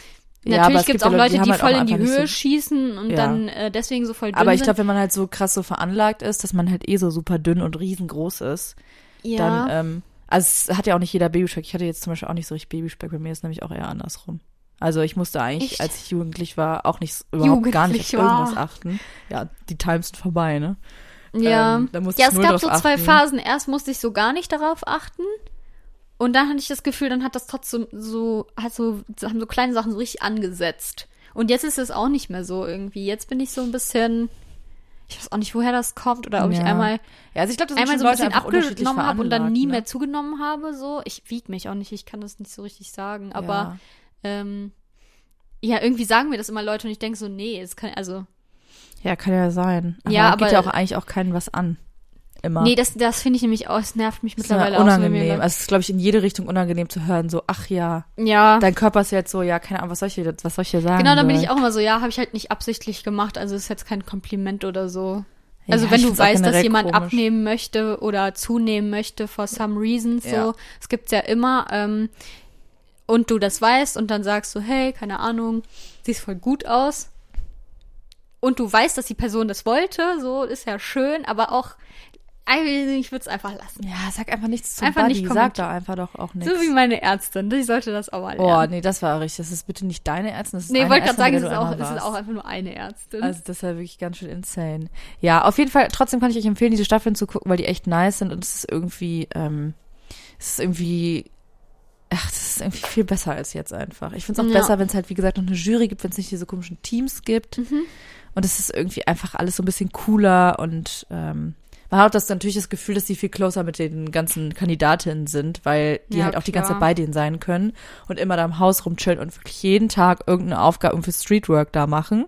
Ja, natürlich es gibt es gibt auch ja Leute, die die, halt voll in die Höhe so- schießen und Ja. dann äh, deswegen so voll dünn Aber ich glaube, wenn man halt so krass so veranlagt ist, dass man halt eh so super dünn und riesengroß ist, ja. dann, ähm, also es hat ja auch nicht jeder Babyspeck. Ich hatte jetzt zum Beispiel auch nicht so richtig Babyspeck. Bei mir ist nämlich auch eher andersrum. Also ich musste eigentlich, Echt? als ich jugendlich war, auch nicht überhaupt gar nicht auf Jugendlich war. irgendwas achten. Ja, die Times sind vorbei, ne? Ja, Ähm, ja es gab so zwei achten. Phasen. Erst musste ich so gar nicht darauf achten. Und dann hatte ich das Gefühl, dann hat das trotzdem so, hat so, haben so kleine Sachen so richtig angesetzt. Und jetzt ist es auch nicht mehr so irgendwie. Jetzt bin ich so ein bisschen, ich weiß auch nicht, woher das kommt oder ob ich Ja. einmal, Ja, also ich glaube, einmal so ein bisschen abgenommen habe und dann nie ne? mehr zugenommen habe. So, ich wiege mich auch nicht, ich kann das nicht so richtig sagen. Aber Ja. ähm, ja, irgendwie sagen mir das immer Leute und ich denke so, nee, es kann, also Ja, kann ja sein. Aber Ja, geht aber- ja auch eigentlich auch keinen was an. Immer. nee, das, das finde ich nämlich auch, es nervt mich mittlerweile auch. unangenehm. Also es ist, glaube ich, in jede Richtung unangenehm zu hören. So, ach ja, ja. dein Körper ist jetzt so, ja, keine Ahnung, was soll ich hier, was soll ich hier sagen? Genau, dann bin ich auch immer so, ja, habe ich halt nicht absichtlich gemacht, also ist jetzt kein Kompliment oder so. Also Ja, wenn du weißt, dass jemand komisch. abnehmen möchte oder zunehmen möchte for some reason, so, Ja. es gibt's ja immer, ähm, und du das weißt und dann sagst du, hey, keine Ahnung, siehst voll gut aus. Und du weißt, dass die Person das wollte, so ist ja schön, aber auch, ich würde es einfach lassen. Ja, sag einfach nichts zum Einfach Buddy. nicht Sag da einfach doch auch nichts. So wie meine Ärztin, die sollte das auch mal Oh, lernen. nee, das war richtig. Das ist bitte nicht deine Ärztin, das ist nee, eine wollte gerade sagen, es ist, auch, es ist auch einfach nur eine Ärztin. Also das ist ja wirklich ganz schön insane. Ja, auf jeden Fall, trotzdem kann ich euch empfehlen, diese Staffeln zu gucken, weil die echt nice sind und es ist irgendwie, ähm, es ist irgendwie, ach, das ist irgendwie viel besser als jetzt einfach. Ich finde es auch Ja. besser, wenn es halt, wie gesagt, noch eine Jury gibt, wenn es nicht diese komischen Teams gibt. Mhm. Und es ist irgendwie einfach alles so ein bisschen cooler und ähm, man hat auch das natürlich das Gefühl, dass sie viel closer mit den ganzen Kandidatinnen sind, weil die Ja, halt auch die klar. ganze Zeit bei denen sein können und immer da im Haus rumchillen und wirklich jeden Tag irgendeine Aufgabe für Streetwork da machen.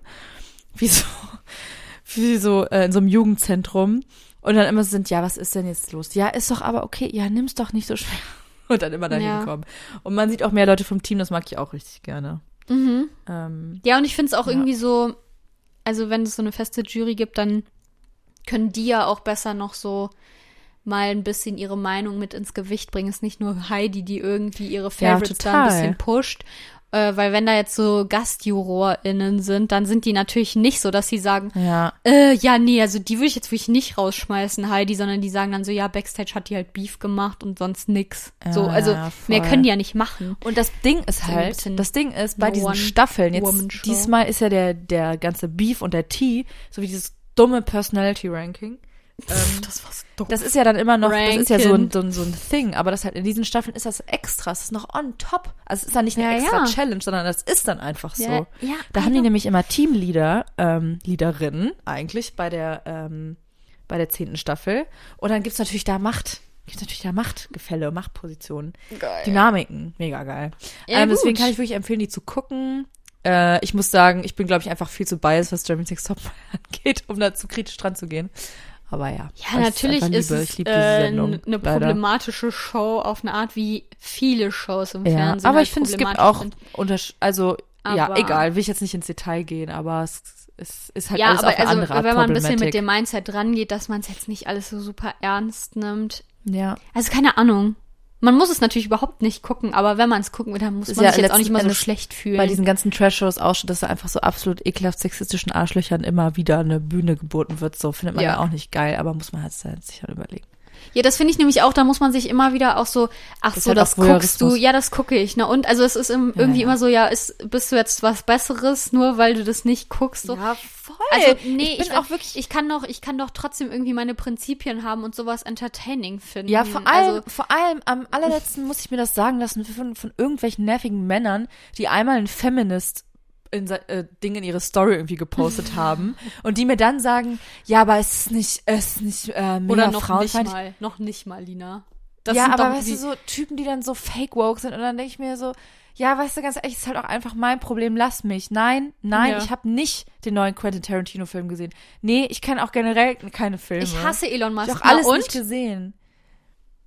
Wie so, wie so äh, in so einem Jugendzentrum. Und dann immer so sind, ja, was ist denn jetzt los? Ja, ist doch aber okay, ja, nimm's doch nicht so schwer. Und dann immer dahin Ja. kommen. Und man sieht auch mehr Leute vom Team, das mag ich auch richtig gerne. Mhm. Ähm, Ja, und ich finde es auch Ja. irgendwie so, also wenn es so eine feste Jury gibt, dann können die ja auch besser noch so mal ein bisschen ihre Meinung mit ins Gewicht bringen. Es ist nicht nur Heidi, die irgendwie ihre Favorites da ein bisschen pusht. Äh, weil wenn da jetzt so GastjurorInnen sind, dann sind die natürlich nicht so, dass sie sagen, ja. äh, ja, nee, also die würde ich jetzt wirklich nicht rausschmeißen, Heidi, sondern die sagen dann so, ja, Backstage hat die halt Beef gemacht und sonst nix. so, Ja, also ja, mehr können die ja nicht machen. Und das Ding ist halt, bisschen das Ding ist, bei diesen Staffeln, jetzt diesmal ist ja der, der ganze Beef und der T, so wie dieses dumme Personality-Ranking. Ähm, Das war's dumm. das ist ja dann immer noch, das ist ja so ein, so, ein, so ein Thing, aber das halt in diesen Staffeln ist das extra, das ist noch on top. Also es ist dann nicht eine Ja, extra ja. Challenge, sondern das ist dann einfach so. Ja, ja, da haben die also- nämlich immer Teamleader, ähm, Leaderinnen eigentlich bei der, ähm, bei der zehnten Staffel. Und dann gibt's natürlich da Macht. Gibt's natürlich da Machtgefälle, Machtpositionen. Dynamiken. Mega geil. Ja, ähm, deswegen kann ich wirklich empfehlen, die zu gucken. Äh, ich muss sagen, ich bin, glaube ich, einfach viel zu biased, was German Six Top angeht, um da zu kritisch dran zu gehen. Aber ja. Ja, natürlich ist es äh, Sendung, eine leider. problematische Show auf eine Art, wie viele Shows im Ja, Fernsehen. aber halt ich finde, es gibt auch sind. Untersch also ja, Aber- egal, will ich jetzt nicht ins Detail gehen, aber es, es ist halt Ja, alles aber auf eine also, andere Art wenn man ein bisschen mit dem Mindset rangeht, dass man es jetzt nicht alles so super ernst nimmt. ja. Also keine Ahnung. Man muss es natürlich überhaupt nicht gucken, aber wenn man es gucken will, dann muss man ja sich jetzt auch nicht mal so schlecht fühlen. bei diesen ganzen Trash-Shows auch schon, dass da einfach so absolut ekelhaft sexistischen Arschlöchern immer wieder eine Bühne geboten wird. So findet man Ja. ja auch nicht geil, aber muss man halt sich halt überlegen. Ja, das finde ich nämlich auch, da muss man sich immer wieder auch so, ach Das so, halt das guckst du, ja, das gucke ich, ne? Und also es ist im, irgendwie ja. immer so, ja, ist, bist du jetzt was Besseres, nur weil du das nicht guckst? So. voll. Also, nee, ich ich, bin auch wirklich ich kann doch, ich kann doch trotzdem irgendwie meine Prinzipien haben und sowas entertaining finden. Ja, vor allem, Also, vor allem am allerletzten muss ich mir das sagen lassen von, von irgendwelchen nervigen Männern, die einmal ein Feminist in, äh, Ding in ihre Story irgendwie gepostet haben und die mir dann sagen, ja, aber es ist nicht, es ist nicht äh, mega oder noch nicht mal, noch nicht mal, Lina. Das ja, aber weißt du, so Typen, die dann so fake woke sind und dann denke ich mir so, ja, weißt du, ganz ehrlich, ist halt auch einfach mein Problem, lass mich. Nein, nein, Ja. ich habe nicht den neuen Quentin Tarantino Film gesehen. Nee, ich kenne auch generell keine Filme. ich hasse Elon Musk. ich hab auch alles und? nicht gesehen.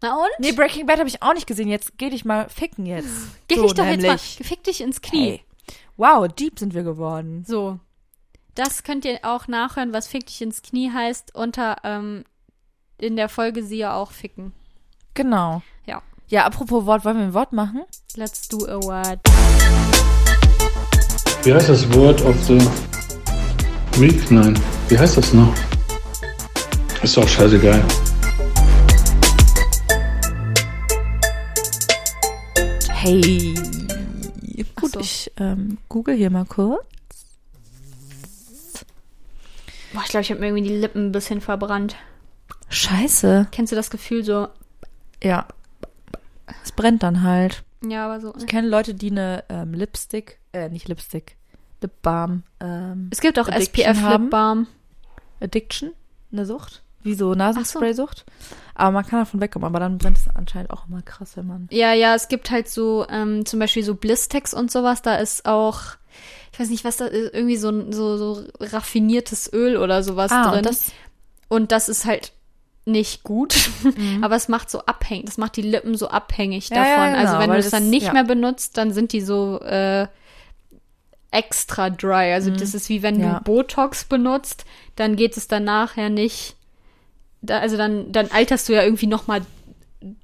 Na und? Nee, Breaking Bad habe ich auch nicht gesehen. Jetzt geh dich mal ficken jetzt. Geh so, dich doch nämlich. jetzt mal, fick dich ins Knie. Hey. Wow, deep sind wir geworden. So. Das könnt ihr auch nachhören, was Fick dich ins Knie heißt, unter, ähm, in der Folge sie ja auch ficken. Genau. Ja. Ja, apropos Wort, wollen wir ein Wort machen? Let's do a word. Wie heißt das Wort of the Week? Nein. Wie heißt das noch? Ist doch scheißegal. Hey. Gut, so. ich ähm, google hier mal kurz. Boah, ich glaube, ich habe mir irgendwie die Lippen ein bisschen verbrannt. Scheiße. Kennst du das Gefühl so? Ja. Es brennt dann halt. Ja, aber so. Ich kenne Leute, die eine ähm, Lipstick, äh, nicht Lipstick, Lip Balm, ähm, Es gibt auch SPF. Lip Balm. Addiction, eine Sucht, wie so Nasenspray-Sucht. Aber man kann davon wegkommen, aber dann brennt es anscheinend auch immer krass, wenn man. Ja, ja, es gibt halt so ähm, zum Beispiel so Blistex und sowas. Da ist auch, ich weiß nicht, was da ist, irgendwie so ein so, so raffiniertes Öl oder sowas Ah, drin. und das- und das ist halt nicht gut, aber es macht so abhängig, das macht die Lippen so abhängig Mhm. Ja, ja, davon. also genau, wenn du es dann nicht ja. mehr benutzt, dann sind die so äh, extra dry. Also das ist wie wenn Mhm. Ja. du Botox benutzt, dann geht es danach ja nicht. Da, also dann, dann alterst du ja irgendwie noch mal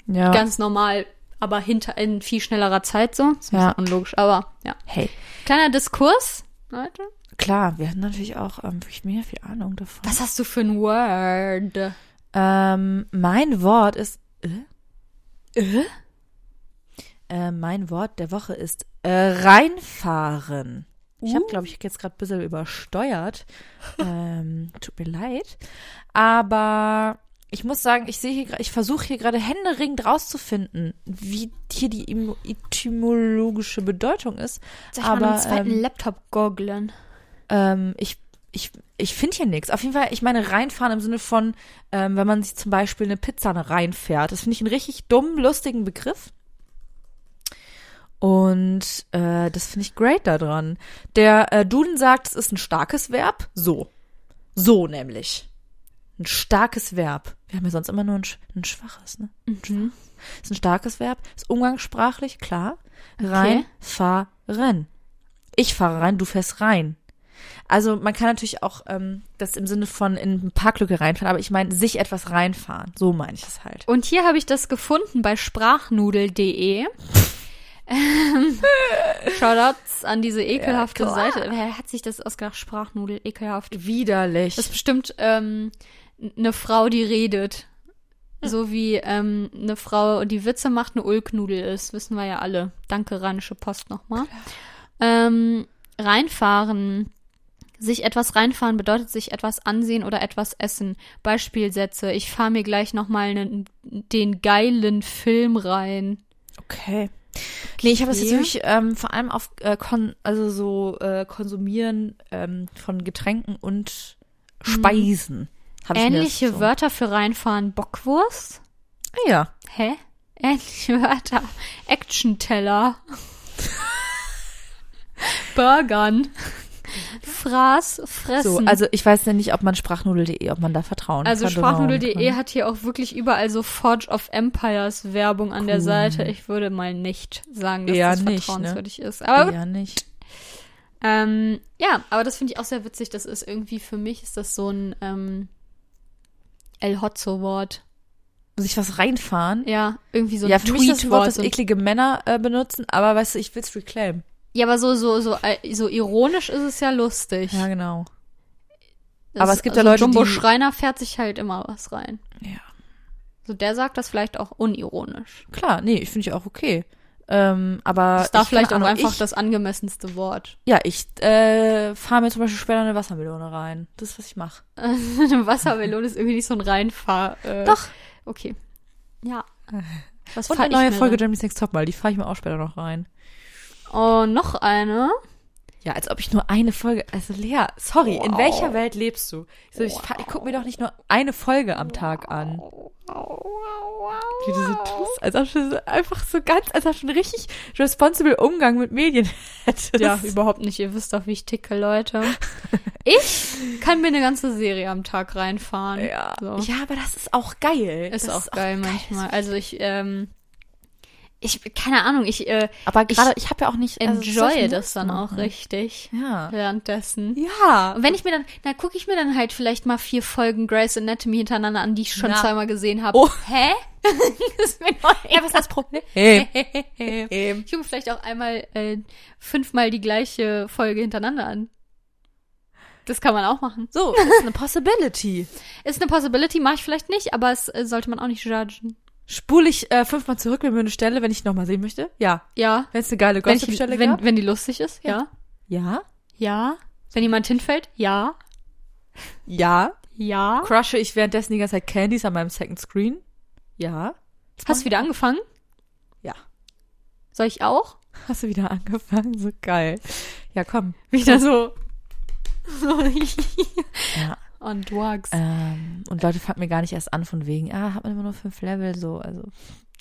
Ja. ganz normal, aber hinter in viel schnellerer Zeit so. Das ist Ja. unlogisch, aber ja. Hey, Kleiner Diskurs, Leute. klar, wir hatten natürlich auch ähm, wirklich mega viel Ahnung davon. Was hast du für ein Word? Ähm, mein Wort ist. Äh? Äh? Äh, mein Wort der Woche ist äh, reinfahren. Ich habe, glaube ich, jetzt gerade ein bisschen übersteuert. ähm, tut mir leid. Aber ich muss sagen, ich sehe hier, ich versuche hier gerade händeringend rauszufinden, wie hier die etymologische Bedeutung ist. Soll ich Aber mal einen zweiten ähm, Laptop goggeln? ähm, ich ich, ich finde hier nichts. Auf jeden Fall, ich meine reinfahren im Sinne von, ähm, wenn man sich zum Beispiel eine Pizza reinfährt. Das finde ich einen richtig dummen, lustigen Begriff. Und äh, das finde ich great daran. Der äh, Duden sagt, es ist ein starkes Verb. So. So nämlich. Ein starkes Verb. Wir haben ja sonst immer nur ein, sch- ein schwaches, ne? Mhm. Ist ein starkes Verb. Ist umgangssprachlich, klar. Rein, fahren. Ich fahre rein, du fährst rein. Also man kann natürlich auch ähm, das im Sinne von in eine Parklücke reinfahren, aber ich meine sich etwas reinfahren. So meine ich es halt. Und hier habe ich das gefunden bei sprachnudel.de. Ähm, Shoutouts an diese ekelhafte klar. Seite. Wer hat sich das ausgedacht? Sprachnudel, ekelhaft. Widerlich. Das ist bestimmt ähm, eine Frau, die redet. So wie ähm, eine Frau, die Witze macht, eine Ulknudel ist. Wissen wir ja alle. Danke, Rheinische Post nochmal. Ähm, reinfahren. Sich etwas reinfahren bedeutet sich etwas ansehen oder etwas essen. Beispielsätze. Ich fahre mir gleich nochmal den geilen Film rein. okay. Nee, ich habe das jetzt Okay. wirklich ähm, vor allem auf äh, kon also so äh, Konsumieren ähm, von Getränken und Speisen. Ich mir das Ähnliche so. Wörter für reinfahren. Bockwurst? Ah, ja. Hä? Ähnliche Wörter. Action-Teller. Burgern. Fraß, fressen. So, also ich weiß ja nicht, ob man sprachnudel.de, ob man da vertrauen Also kann. sprachnudel.de kann. hat hier auch wirklich überall so Forge of Empires Werbung an der Seite. Ich würde mal nicht sagen, dass Eher das nicht, vertrauenswürdig ist. Aber ja nicht. ähm, ja, aber das finde ich auch sehr witzig. Das ist irgendwie für mich ist das so ein ähm, El Hotzo Wort. Sich was reinfahren. Ja, irgendwie so ein ja, für mich das Wort, Tweet-Wort. das eklige Männer äh, benutzen, aber weißt du, ich will's reclaim. Ja, aber so so so äh, so ironisch ist es ja lustig. Ja, genau. Das- aber es gibt ja also Leute, Jumbo die- Schreiner fährt sich halt immer was rein. Ja. So der sagt das vielleicht auch unironisch. Klar, nee, ich finde ich auch okay. Ähm, aber Das darf ich, vielleicht auch Ahnung, einfach ich, das angemessenste Wort. Ja, ich äh, fahre mir zum Beispiel später eine Wassermelone rein. Das ist, was ich mache. Eine Wassermelone ist irgendwie nicht so ein Reinfahr. Äh, Doch. Okay. Ja. Was Und eine neue Folge denn? Germany's Next Topmodel, die fahre ich mir auch später noch rein. Oh, noch eine. Ja, als ob ich nur eine Folge. Also Lea, sorry, in welcher Welt lebst du? Ich, so, ich, ich guck mir doch nicht nur eine Folge am Tag an. Wie du so tust, als ob du einfach so ganz, als ob du einen richtig responsible Umgang mit Medien hättest. Ja, überhaupt nicht. Ihr wisst doch, wie ich ticke, Leute. Ich kann mir eine ganze Serie am Tag reinfahren. Ja. So. ja, aber das ist auch geil. Ist das auch geil manchmal. Also ich, ähm, ich, keine Ahnung, ich äh, Aber Ich gerade, ich, habe ja auch nicht. also, enjoy das dann auch machen. richtig. Ja. Währenddessen. Ja. Und wenn ich mir dann, na gucke ich mir dann halt vielleicht mal vier Folgen Grey's Anatomy hintereinander an, die ich schon Na. zweimal gesehen habe. Oh. Hä? das ist mir neu. Ja, was ist das Problem? Hey. ich gucke mir vielleicht auch einmal äh, fünfmal die gleiche Folge hintereinander an. Das kann man auch machen. So, ist eine Possibility. Ist eine Possibility, mache ich vielleicht nicht, aber es äh, sollte man auch nicht judgen. Spule ich äh, fünfmal zurück, wenn mir eine Stelle, wenn ich nochmal sehen möchte? Ja. Ja. Wenn es eine geile Wenn, Gossip-Stelle wenn, gab? wenn die lustig ist, ja. Ja. Ja. Wenn jemand hinfällt, ja. Ja. Ja. Crushe ich währenddessen die ganze Zeit Candies an meinem Second Screen? Ja. Hast du wieder angefangen? Ja. Soll ich auch? Hast du wieder angefangen? So geil. Ja, komm. Wieder so. Ja. On drugs. Ähm, und Leute fangen mir gar nicht erst an von wegen, ah, hat man immer nur fünf Level, so, also,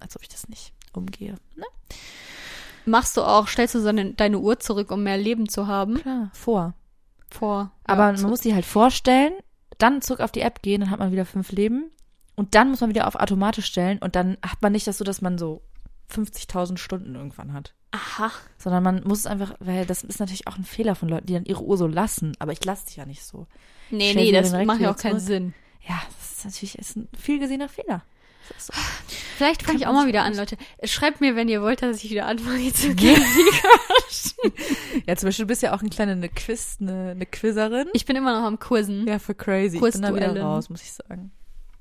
als ob ich das nicht umgehe. Ne? Machst du auch, stellst du so deine, Uhr zurück, um mehr Leben zu haben? Klar, vor. Vor. Aber ja, man so- muss die halt vorstellen, dann zurück auf die App gehen, dann hat man wieder fünf Leben und dann muss man wieder auf automatisch stellen und dann hat man nicht das so, dass man so 50.000 Stunden irgendwann hat. Aha. Sondern man muss es einfach, weil das ist natürlich auch ein Fehler von Leuten, die dann ihre Uhr so lassen. Aber ich lasse die ja nicht so. Nee, Stell nee, das macht ja auch keinen zurück. Sinn. Ja, das ist natürlich ist ein viel gesehener Fehler. So. Vielleicht fange ich auch mal wieder an, Leute. Schreibt mir, wenn ihr wollt, dass ich wieder anfange zu gehen. Ja, zum Beispiel, du bist ja auch eine kleine eine Quiz, eine, eine Quizzerin. Ich bin immer noch am Kursen. ja, für crazy. Ich bin da wieder raus, muss ich sagen.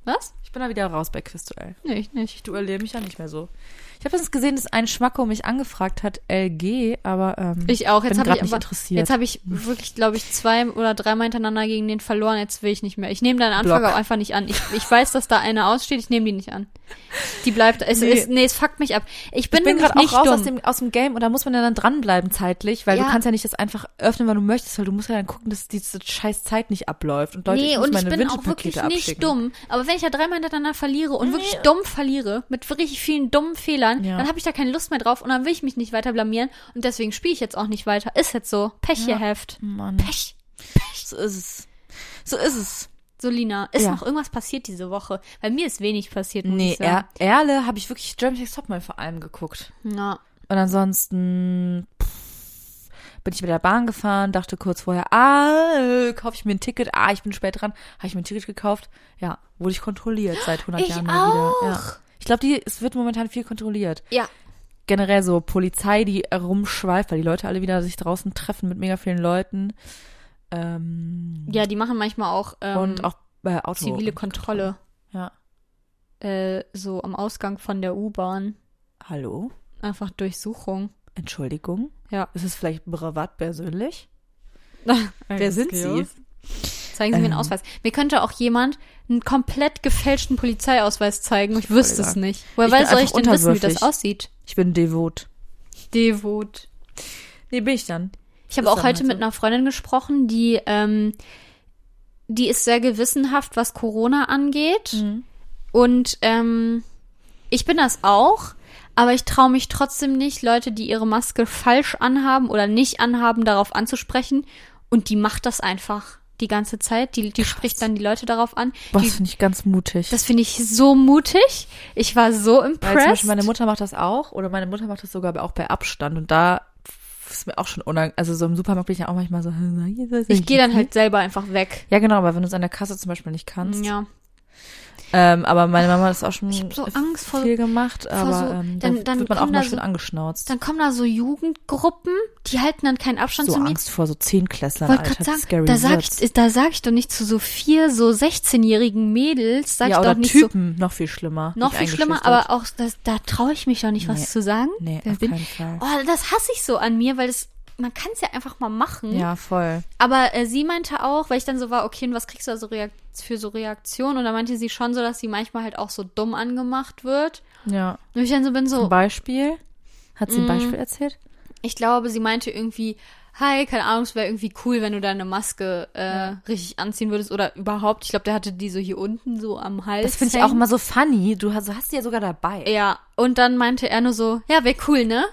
Was? Ich bin da wieder raus bei Quizduell. Nee, ich nicht. Ich duelliere mich ja nicht mehr so. Ich habe jetzt gesehen, dass ein Schmacko mich angefragt hat, LG, aber ähm, Ich auch. Jetzt habe grad ich nicht aber, interessiert. jetzt habe ich wirklich, glaube ich, zwei oder dreimal hintereinander gegen den verloren. Jetzt will ich nicht mehr. Ich nehme deine Anfrage Block. auch einfach nicht an. Ich, ich weiß, dass da eine aussteht. Ich nehme die nicht an. Die bleibt. Es, Nee. nee. Es, nee, es fuckt mich ab. Ich bin, ich bin gerade auch nicht raus dumm. aus dem, aus dem Game und da muss man ja dann dranbleiben zeitlich, weil Ja. du kannst ja nicht das einfach öffnen, weil du möchtest, weil du musst ja dann gucken, dass diese scheiß Zeit nicht abläuft. Und Leute, nee, ich muss und ich meine bin auch wirklich Wünschepakete nicht abschicken. dumm. Aber wenn ich ja dreimal hintereinander verliere und wirklich dumm verliere, mit richtig vielen dummen Fehlern, Ja. dann habe ich da keine Lust mehr drauf und dann will ich mich nicht weiter blamieren. Und deswegen spiele ich jetzt auch nicht weiter. Ist jetzt so. Pech, ihr Heft. Mann, Pech. so ist es. So ist es. So, Lina, ist Ja. noch irgendwas passiert diese Woche? Bei mir ist wenig passiert, muss Nee, ich sagen. er, Erle habe ich wirklich German Next Topmodel vor allem geguckt. Ja. Und ansonsten pff, bin ich mit der Bahn gefahren, dachte kurz vorher, ah, kaufe ich mir ein Ticket. Ah, ich bin spät dran. Habe ich mir ein Ticket gekauft. Ja, wurde ich kontrolliert seit 100 Ich Jahren mal wieder. Ja. Ich glaube, die es wird momentan viel kontrolliert. Ja. Generell so Polizei, die rumschweift, weil die Leute alle wieder sich draußen treffen mit mega vielen Leuten. Ähm, Ja, die machen manchmal auch, ähm, und auch bei Auto. zivile Kontrolle. Ja. Äh, so am Ausgang von der U-Bahn. Hallo? Einfach Durchsuchung. Entschuldigung? Ja. Ist es vielleicht privat persönlich? Wer sind Sie? Zeigen Sie mir einen Ähm. Ausweis. Mir könnte auch jemand einen komplett gefälschten Polizeiausweis zeigen. Ich wüsste es nicht. Woher weiß, soll ich denn wissen, wie das aussieht? Ich bin devot. Devot. Nee, bin ich dann. Ich habe auch heute halt mit einer Freundin gesprochen, die, ähm, die ist sehr gewissenhaft, was Corona angeht. Mhm. Und ähm, ich bin das auch, aber ich traue mich trotzdem nicht, Leute, die ihre Maske falsch anhaben oder nicht anhaben, darauf anzusprechen. Und die macht das einfach die ganze Zeit. Die, die spricht dann die Leute darauf an. Boah, das finde ich ganz mutig. das finde ich so mutig. Ich war so impressed. Beispiel meine Mutter macht das auch oder meine Mutter macht das sogar auch bei Abstand und da ist mir auch schon unangenehm. Also so im Supermarkt bin ich ja auch manchmal so. ich gehe dann halt selber einfach weg. Ja, genau, aber wenn du es an der Kasse zum Beispiel nicht kannst. Ja. Ähm, aber meine Mama hat das auch schon Ich so Angst vor- viel gemacht, aber so- ähm, dann- da dann wird man auch mal da schön so- angeschnauzt. Dann kommen da so Jugendgruppen, die halten dann keinen Abstand so zu mir. Angst vor so Zehnklässlern, Wollte Alter. sagen, scary da sag, wird's. ich, da sag ich doch nicht zu so vier so 16-jährigen Mädels, sag ja, ich oder doch nicht Typen, noch viel schlimmer. so, noch viel schlimmer, aber auch, das, da traue ich mich doch nicht, Nee. was zu sagen. Nee, Wer auf bin- keinen Fall. Oh, das hasse ich so an mir, weil das, man kann es ja einfach mal machen. Ja, voll. Aber äh, sie meinte auch, weil ich dann so war, okay, und was kriegst du da so für so Reaktionen? Und da meinte sie schon so, dass sie manchmal halt auch so dumm angemacht wird. Ja. Und ich dann so bin so, Zum Beispiel? Hat sie ein Mm. Beispiel erzählt? Ich glaube, sie meinte irgendwie, hi, keine Ahnung, es wäre irgendwie cool, wenn du deine Maske äh, richtig anziehen würdest oder überhaupt. Ich glaube, der hatte die so hier unten so am Hals. Das finde ich auch immer so funny. Du hast, hast die ja sogar dabei. Ja, und dann meinte er nur so, ja, wäre cool, ne?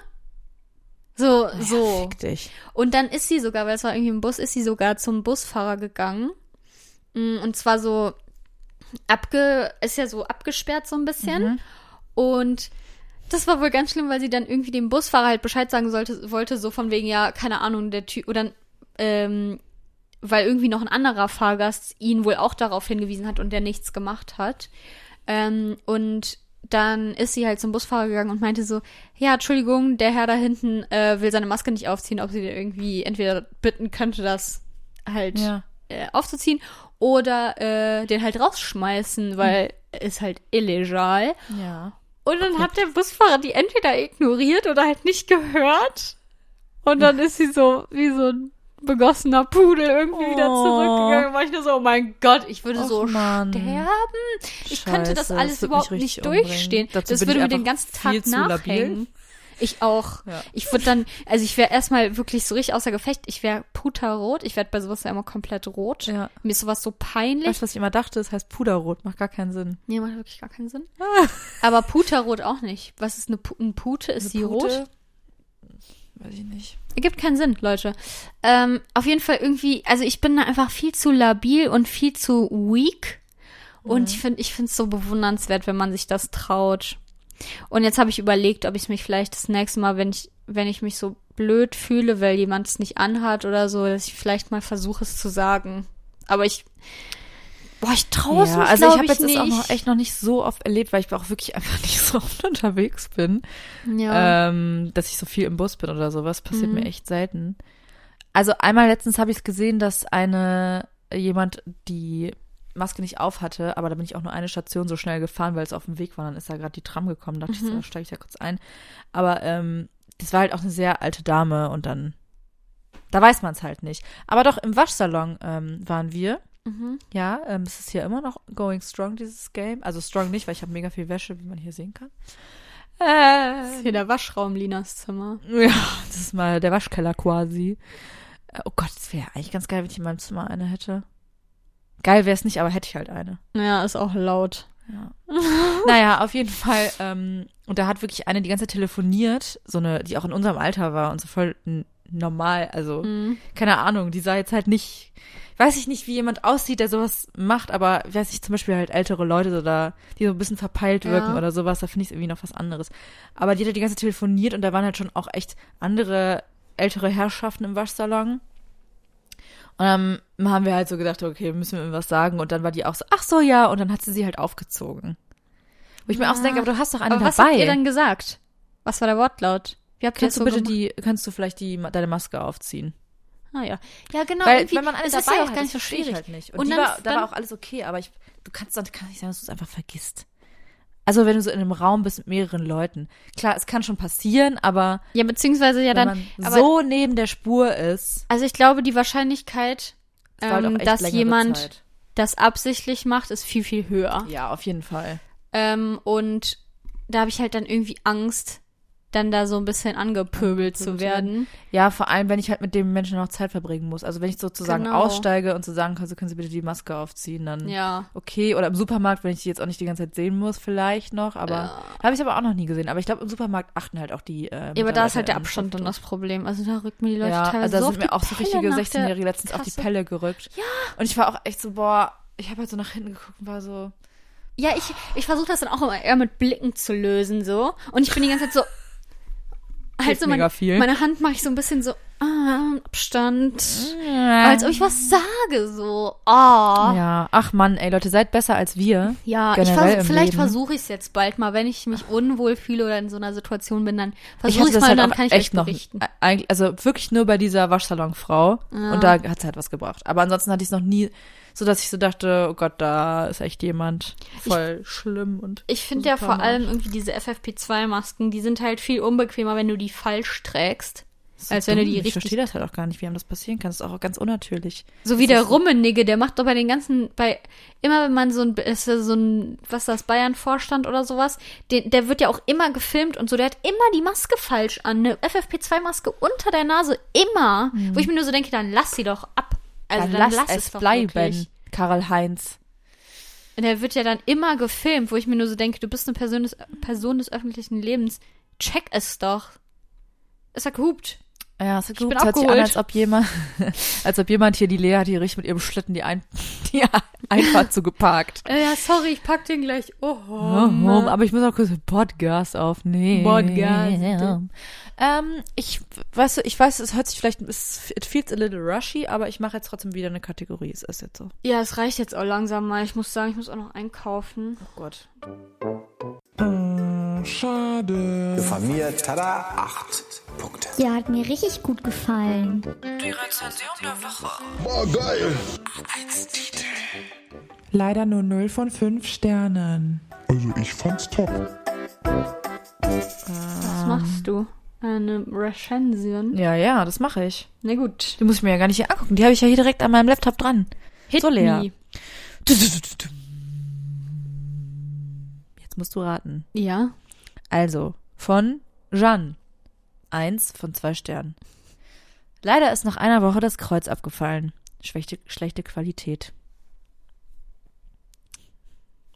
So, Ja, so. Fick dich. Und dann ist sie sogar, weil es war irgendwie im Bus, ist sie sogar zum Busfahrer gegangen. Mm, Und zwar so abge, ist ja so abgesperrt so ein bisschen. Mhm. Und das war wohl ganz schlimm, weil sie dann irgendwie dem Busfahrer halt Bescheid sagen sollte, wollte, so von wegen, ja, keine Ahnung, der Typ, oder, ähm, weil irgendwie noch ein anderer Fahrgast ihn wohl auch darauf hingewiesen hat und der nichts gemacht hat. Ähm, und dann ist sie halt zum Busfahrer gegangen und meinte so, ja, Entschuldigung, der Herr da hinten äh, will seine Maske nicht aufziehen, ob sie den irgendwie entweder bitten könnte, das halt Ja. äh, aufzuziehen oder äh, den halt rausschmeißen, weil ist halt illegal. Ja. Und dann hat der Busfahrer die entweder ignoriert oder halt nicht gehört. Und dann ist sie so wie so ein begossener Pudel irgendwie wieder Oh. zurückgegangen. War ich nur so, oh mein Gott, ich würde Och, so Mann. sterben. Ich könnte das alles das überhaupt nicht umbringen. durchstehen. Dazu das würde mir den ganzen Tag nachhängen. Ich auch. Ja. Ich würde dann, also ich wäre erstmal wirklich so richtig außer Gefecht. Ich wäre puterrot. Ich werde bei sowas ja immer komplett rot. Ja. Mir ist sowas so peinlich. Weißt du, was ich immer dachte? Das heißt Puderrot. Macht gar keinen Sinn. Nee, macht wirklich gar keinen Sinn. Aber Puterrot auch nicht. Was ist eine, Pu ein Pute? Ist sie rot? Weiß ich nicht. Ergibt keinen Sinn, Leute. Ähm, auf jeden Fall irgendwie, also ich bin da einfach viel zu labil und viel zu weak. Und ich finde, ich finde es so bewundernswert, wenn man sich das traut. Und jetzt habe ich überlegt, ob ich mich vielleicht das nächste Mal, wenn ich, wenn ich mich so blöd fühle, weil jemand es nicht anhat oder so, dass ich vielleicht mal versuche, es zu sagen. Aber ich, boah, ich traue es ja, mich, also ich habe jetzt nicht. das auch noch echt noch nicht so oft erlebt, weil ich auch wirklich einfach nicht so oft unterwegs bin. ja. ähm, dass ich so viel im Bus bin oder sowas, passiert Mhm. mir echt selten. Also einmal letztens habe ich es gesehen, dass eine jemand die Maske nicht auf hatte, aber da bin ich auch nur eine Station so schnell gefahren, weil es auf dem Weg war. Dann ist da gerade die Tram gekommen, dachte ich, so, da steige ich da kurz ein. Aber ähm, das war halt auch eine sehr alte Dame und dann, da weiß man es halt nicht. Aber doch im Waschsalon ähm, waren wir. Mhm. Ja, ähm, es ist hier immer noch going strong, dieses Game. Also strong nicht, weil ich habe mega viel Wäsche, wie man hier sehen kann. Äh, Das ist hier der Waschraum, Linas Zimmer. ja, das ist mal der Waschkeller quasi. Äh, Oh Gott, es wäre eigentlich ganz geil, wenn ich in meinem Zimmer eine hätte. Geil wäre es nicht, aber hätte ich halt eine. Ja, ist auch laut. Ja. naja, auf jeden Fall. Ähm, und da hat wirklich eine die ganze Zeit telefoniert, so eine, die auch in unserem Alter war und so voll normal, also Mhm. keine Ahnung, die sah jetzt halt nicht, weiß ich nicht, wie jemand aussieht, der sowas macht, aber weiß ich zum Beispiel halt ältere Leute oder die so ein bisschen verpeilt Ja. wirken oder sowas, da finde ich irgendwie noch was anderes. Aber die hat halt die ganze Zeit telefoniert und da waren halt schon auch echt andere ältere Herrschaften im Waschsalon. Und dann haben wir halt so gedacht, okay, müssen wir irgendwas sagen. Und dann war die auch so, ach so, ja. Und dann hat sie sie halt aufgezogen. Wo ich mir auch so denke, aber du hast doch eine Aber was dabei. habt ihr dann gesagt? Was war der Wortlaut? Wie habt ihr kannst das du so bitte gemacht? die, kannst du vielleicht die, deine Maske aufziehen? Ah ja. Ja, genau. Weil, wenn man eine es dabei ist ja auch hat, gar nicht so das verstehe ich schwierig. halt nicht. Und, Und dann- war, da dann- war auch alles okay, aber ich, du kannst dann kann nicht sein, dass du es einfach vergisst. Also wenn du so in einem Raum bist mit mehreren Leuten. Klar, es kann schon passieren, aber Ja, beziehungsweise ja dann. aber, so neben der Spur ist, also ich glaube, die Wahrscheinlichkeit, halt ähm, dass jemand Zeit. das absichtlich macht, ist viel, viel höher. Ja, auf jeden Fall. Ähm, und da habe ich halt dann irgendwie Angst, dann da so ein bisschen angepöbelt zu Angepöbelt werden. Ja, vor allem, wenn ich halt mit dem Menschen noch Zeit verbringen muss. Also wenn ich sozusagen Genau. aussteige und so sagen kann, so können Sie bitte die Maske aufziehen, dann Ja. okay. Oder im Supermarkt, wenn ich die jetzt auch nicht die ganze Zeit sehen muss, vielleicht noch. Aber Ja. habe ich aber auch noch nie gesehen. Aber ich glaube, im Supermarkt achten halt auch die. Äh, Ja, aber da ist halt der Abstand dann das Problem. Also da rücken mir die Leute ja, teilweise also da so sind mir auch so richtige nach der 16-Jährige letztens auf die Kasse. Pelle gerückt. Ja. Und ich war auch echt so, boah, ich habe halt so nach hinten geguckt und war so, Ja, ich, ich versuche das dann auch immer eher mit Blicken zu lösen, so. Und ich bin die ganze Zeit so. Halt Hilft so mein, mega viel. meine Hand mache ich so ein bisschen so, ah, Abstand. ja. Als ob ich was sage, so. Ah. ja, ach Mann, ey Leute, seid besser als wir. Ja, ich vers vielleicht versuche ich es jetzt bald mal, wenn ich mich unwohl fühle oder in so einer Situation bin, dann Ich versuche ich es mal, halt dann kann ich echt euch noch, berichten. äh, eigentlich, also wirklich nur bei dieser Waschsalonfrau. Ja. Und da hat es halt was gebracht. Aber ansonsten hatte ich es noch nie, so dass ich so dachte, oh Gott, da ist echt jemand voll schlimm und. Ich finde ja vor allem irgendwie diese FFP2-Masken, die sind halt viel unbequemer, wenn du die falsch trägst. So als wenn du dumm. die Ich richtig verstehe das halt auch gar nicht, wie einem das passieren kann. Das ist auch ganz unnatürlich. So wie Das der ist so- Rummenigge, der macht doch bei den ganzen, bei, immer wenn man so ein, ist so ein, was ist das, Bayern-Vorstand oder sowas, den, der wird ja auch immer gefilmt und so, der hat immer die Maske falsch an, eine FFP2-Maske unter der Nase, immer. Wo ich mir nur so denke, dann lass sie doch ab. Also Dann dann, lass, es doch bleiben, wirklich. Karl Heinz. Und der wird ja dann immer gefilmt, wo ich mir nur so denke, du bist eine Person des, Person des öffentlichen Lebens. Check es doch. Ist ja gehupt. Ja, es, bin gut, es hört sich an, als ob jemand, als ob jemand hier die Lea hat hier richtig mit ihrem Schlitten die, Ein die Einfahrt zugeparkt. Äh, ja, sorry, ich pack den gleich. Oh, Oh, aber ich muss auch kurz Podcast aufnehmen. Podcast. Ähm, ich, weißt du, ich weiß, es hört sich vielleicht, es it feels a little rushy, aber ich mache jetzt trotzdem wieder eine Kategorie. Es ist jetzt so. Ja, es reicht jetzt auch langsam mal. Ich muss sagen, ich muss auch noch einkaufen. Oh Gott. Oh, schade. Mir, tada, acht Punkte. Der hat mir richtig gut gefallen. Leider nur 0 von 5 Sternen. Also ich fand's top. Was machst du? Eine Recension? Ja, ja, das mache ich. Na gut. Die muss ich mir ja gar nicht hier angucken. Die habe ich ja hier direkt an meinem Laptop dran. Hit so leer. me. Jetzt musst du raten. Ja. Also, von Jeanne. Eins von zwei Sternen. Leider ist nach einer Woche das Kreuz abgefallen. Schlechte, schlechte Qualität.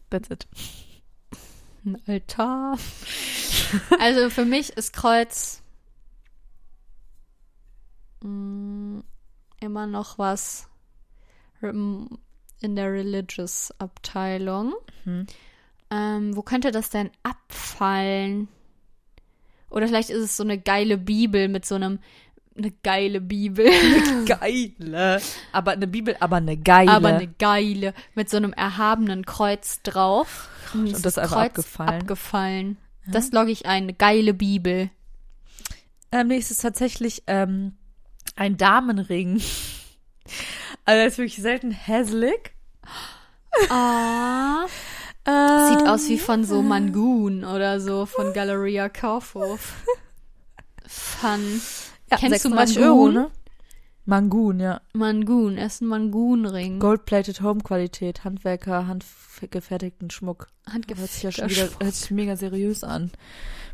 That's it. Ein Altar. also für mich ist Kreuz mm, immer noch was rem- in der Religious Abteilung. Mhm. Ähm, wo könnte das denn abfallen? Oder vielleicht ist es so eine geile Bibel mit so einem eine geile Bibel. Geile. Aber eine Bibel, aber eine geile. Aber eine geile mit so einem erhabenen Kreuz drauf. Und, und das ist einfach abgefallen. abgefallen. Das logge ich ein. Eine geile Bibel. Ähm, nee, es ist tatsächlich ähm, ein Damenring. Also er ist wirklich selten hässlich. Ah. Ähm, Sieht aus wie von so Mangun oder so von Galeria Kaufhof. Fun. ja, Kennst du 36 Mangun? Euro, ne? Mangun, ja. Mangun, er ist ein Mangun-Ring. Gold-plated Home-Qualität, Handwerker, handgefertigten Schmuck. Hört sich ja schon wieder, Schmuck. hört sich mega seriös an.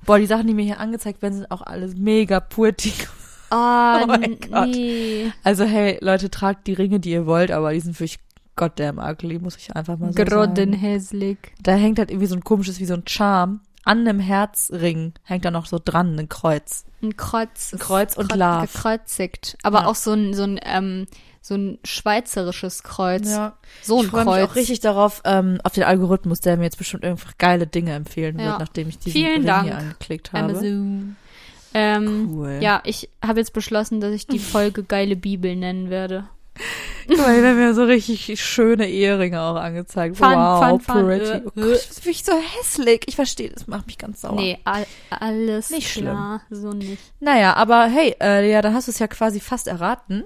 Boah, die Sachen, die mir hier angezeigt werden, sind auch alles mega poetik. Ah, Oh mein Gott. nee. Also hey, Leute, tragt die Ringe, die ihr wollt, aber die sind wirklich goddamn ugly, muss ich einfach mal so sagen. Grottenhässlich. Da hängt halt irgendwie so ein komisches, wie so ein Charme. An einem Herzring hängt da noch so dran, ein Kreuz. Ein Kreuz. Ein Kreuz und Love. Gekreuzigt. Aber Ja. auch so ein, so ein, ähm, so ein schweizerisches Kreuz. Ja. So ein ich freue Kreuz. mich auch richtig darauf, ähm, auf den Algorithmus, der mir jetzt bestimmt einfach geile Dinge empfehlen Ja. wird, nachdem ich diesen Vielen Ring Dank, hier angeklickt habe. Amazon. Ähm, Cool. Ja, ich habe jetzt beschlossen, dass ich die Folge Geile Bibel nennen werde. Guck mal, hier werden mir so richtig schöne Eheringe auch angezeigt. Fun, wow, fun, fun. pretty. Äh, Oh Gott, das ist wirklich so hässlich. Ich verstehe, das macht mich ganz sauer. Nee, all, alles Nicht klar, so nicht. Naja, aber hey, äh, ja, dann hast du es ja quasi fast erraten.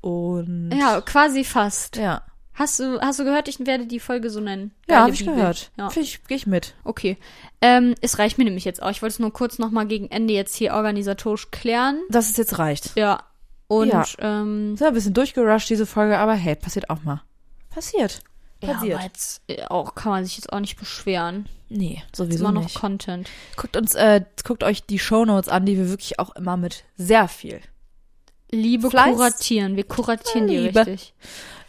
Und Ja, quasi fast. ja, Hast du, hast du gehört, ich werde die Folge so nennen? ja habe ich gehört. Ja. Finde ich, gehe ich mit. Okay. Ähm, es reicht mir nämlich jetzt auch. Ich wollte es nur kurz nochmal gegen Ende jetzt hier organisatorisch klären. Dass es jetzt reicht. Ja. Und Ja. ähm, Ist ein bisschen durchgerusht, diese Folge, aber hey, passiert auch mal. Passiert. ja, Passiert. aber jetzt äh, auch kann man sich jetzt auch nicht beschweren. nee, sowieso immer noch nicht. Content. Guckt uns, äh, guckt euch die Shownotes an, die wir wirklich auch immer mit sehr viel Liebe Fleiß. kuratieren. Wir kuratieren die Liebe. richtig.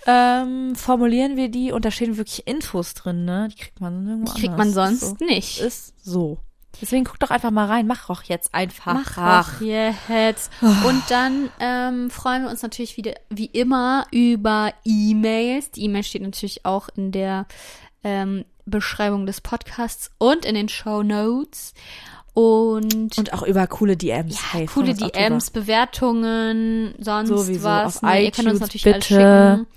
ähm, formulieren wir die und da stehen wirklich Infos drin, ne? Die kriegt man irgendwo Die kriegt man sonst Ist nicht. so. Ist so. Deswegen guckt doch einfach mal rein. Mach doch jetzt einfach. Mach auch jetzt. Und dann ähm, freuen wir uns natürlich wieder, wie immer, über E-Mails. Die E-Mail steht natürlich auch in der ähm, Beschreibung des Podcasts und in den Show Notes. Und, Und auch über coole DMs. ja, hey, coole DMs, Bewertungen, sonst Sowieso, was. auf Ne, ihr könnt uns iTunes natürlich alles bitte. schicken.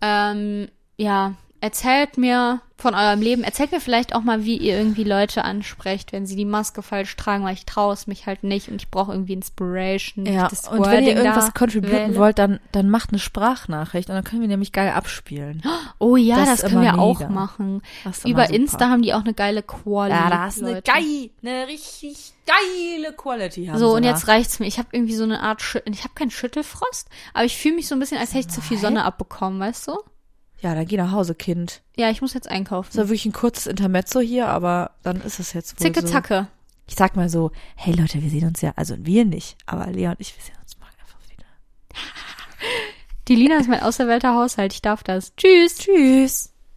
Ähm, ja, erzählt mir von eurem Leben. Erzählt mir vielleicht auch mal, wie ihr irgendwie Leute ansprecht, wenn sie die Maske falsch tragen, weil ich traue es mich halt nicht und ich brauche irgendwie Inspiration. Ja, und wenn ihr irgendwas contributen wollt, dann, dann macht eine Sprachnachricht und dann können wir nämlich geil abspielen. Oh ja, Das das, können wir immer auch mega. machen. Über super. Insta haben die auch eine geile Quali. Ja, da hast du eine geil, eine richtig geile Quality. Haben So, und da. jetzt reicht's mir. Ich habe irgendwie so eine Art Schü ich habe keinen Schüttelfrost, aber ich fühle mich so ein bisschen, als hätte ich zu viel Sonne abbekommen, weißt du? Ja, dann geh nach Hause, Kind. Ja, ich muss jetzt einkaufen. Das war wirklich ein kurzes Intermezzo hier, aber dann ist es jetzt wohl Zicke so. zacke. Ich sag mal so, hey Leute, wir sehen uns ja, also wir nicht, aber Lea und ich, wir sehen uns morgen einfach wieder. Die Lina ist mein auserwählter Haushalt. Ich darf das. Tschüss. Tschüss.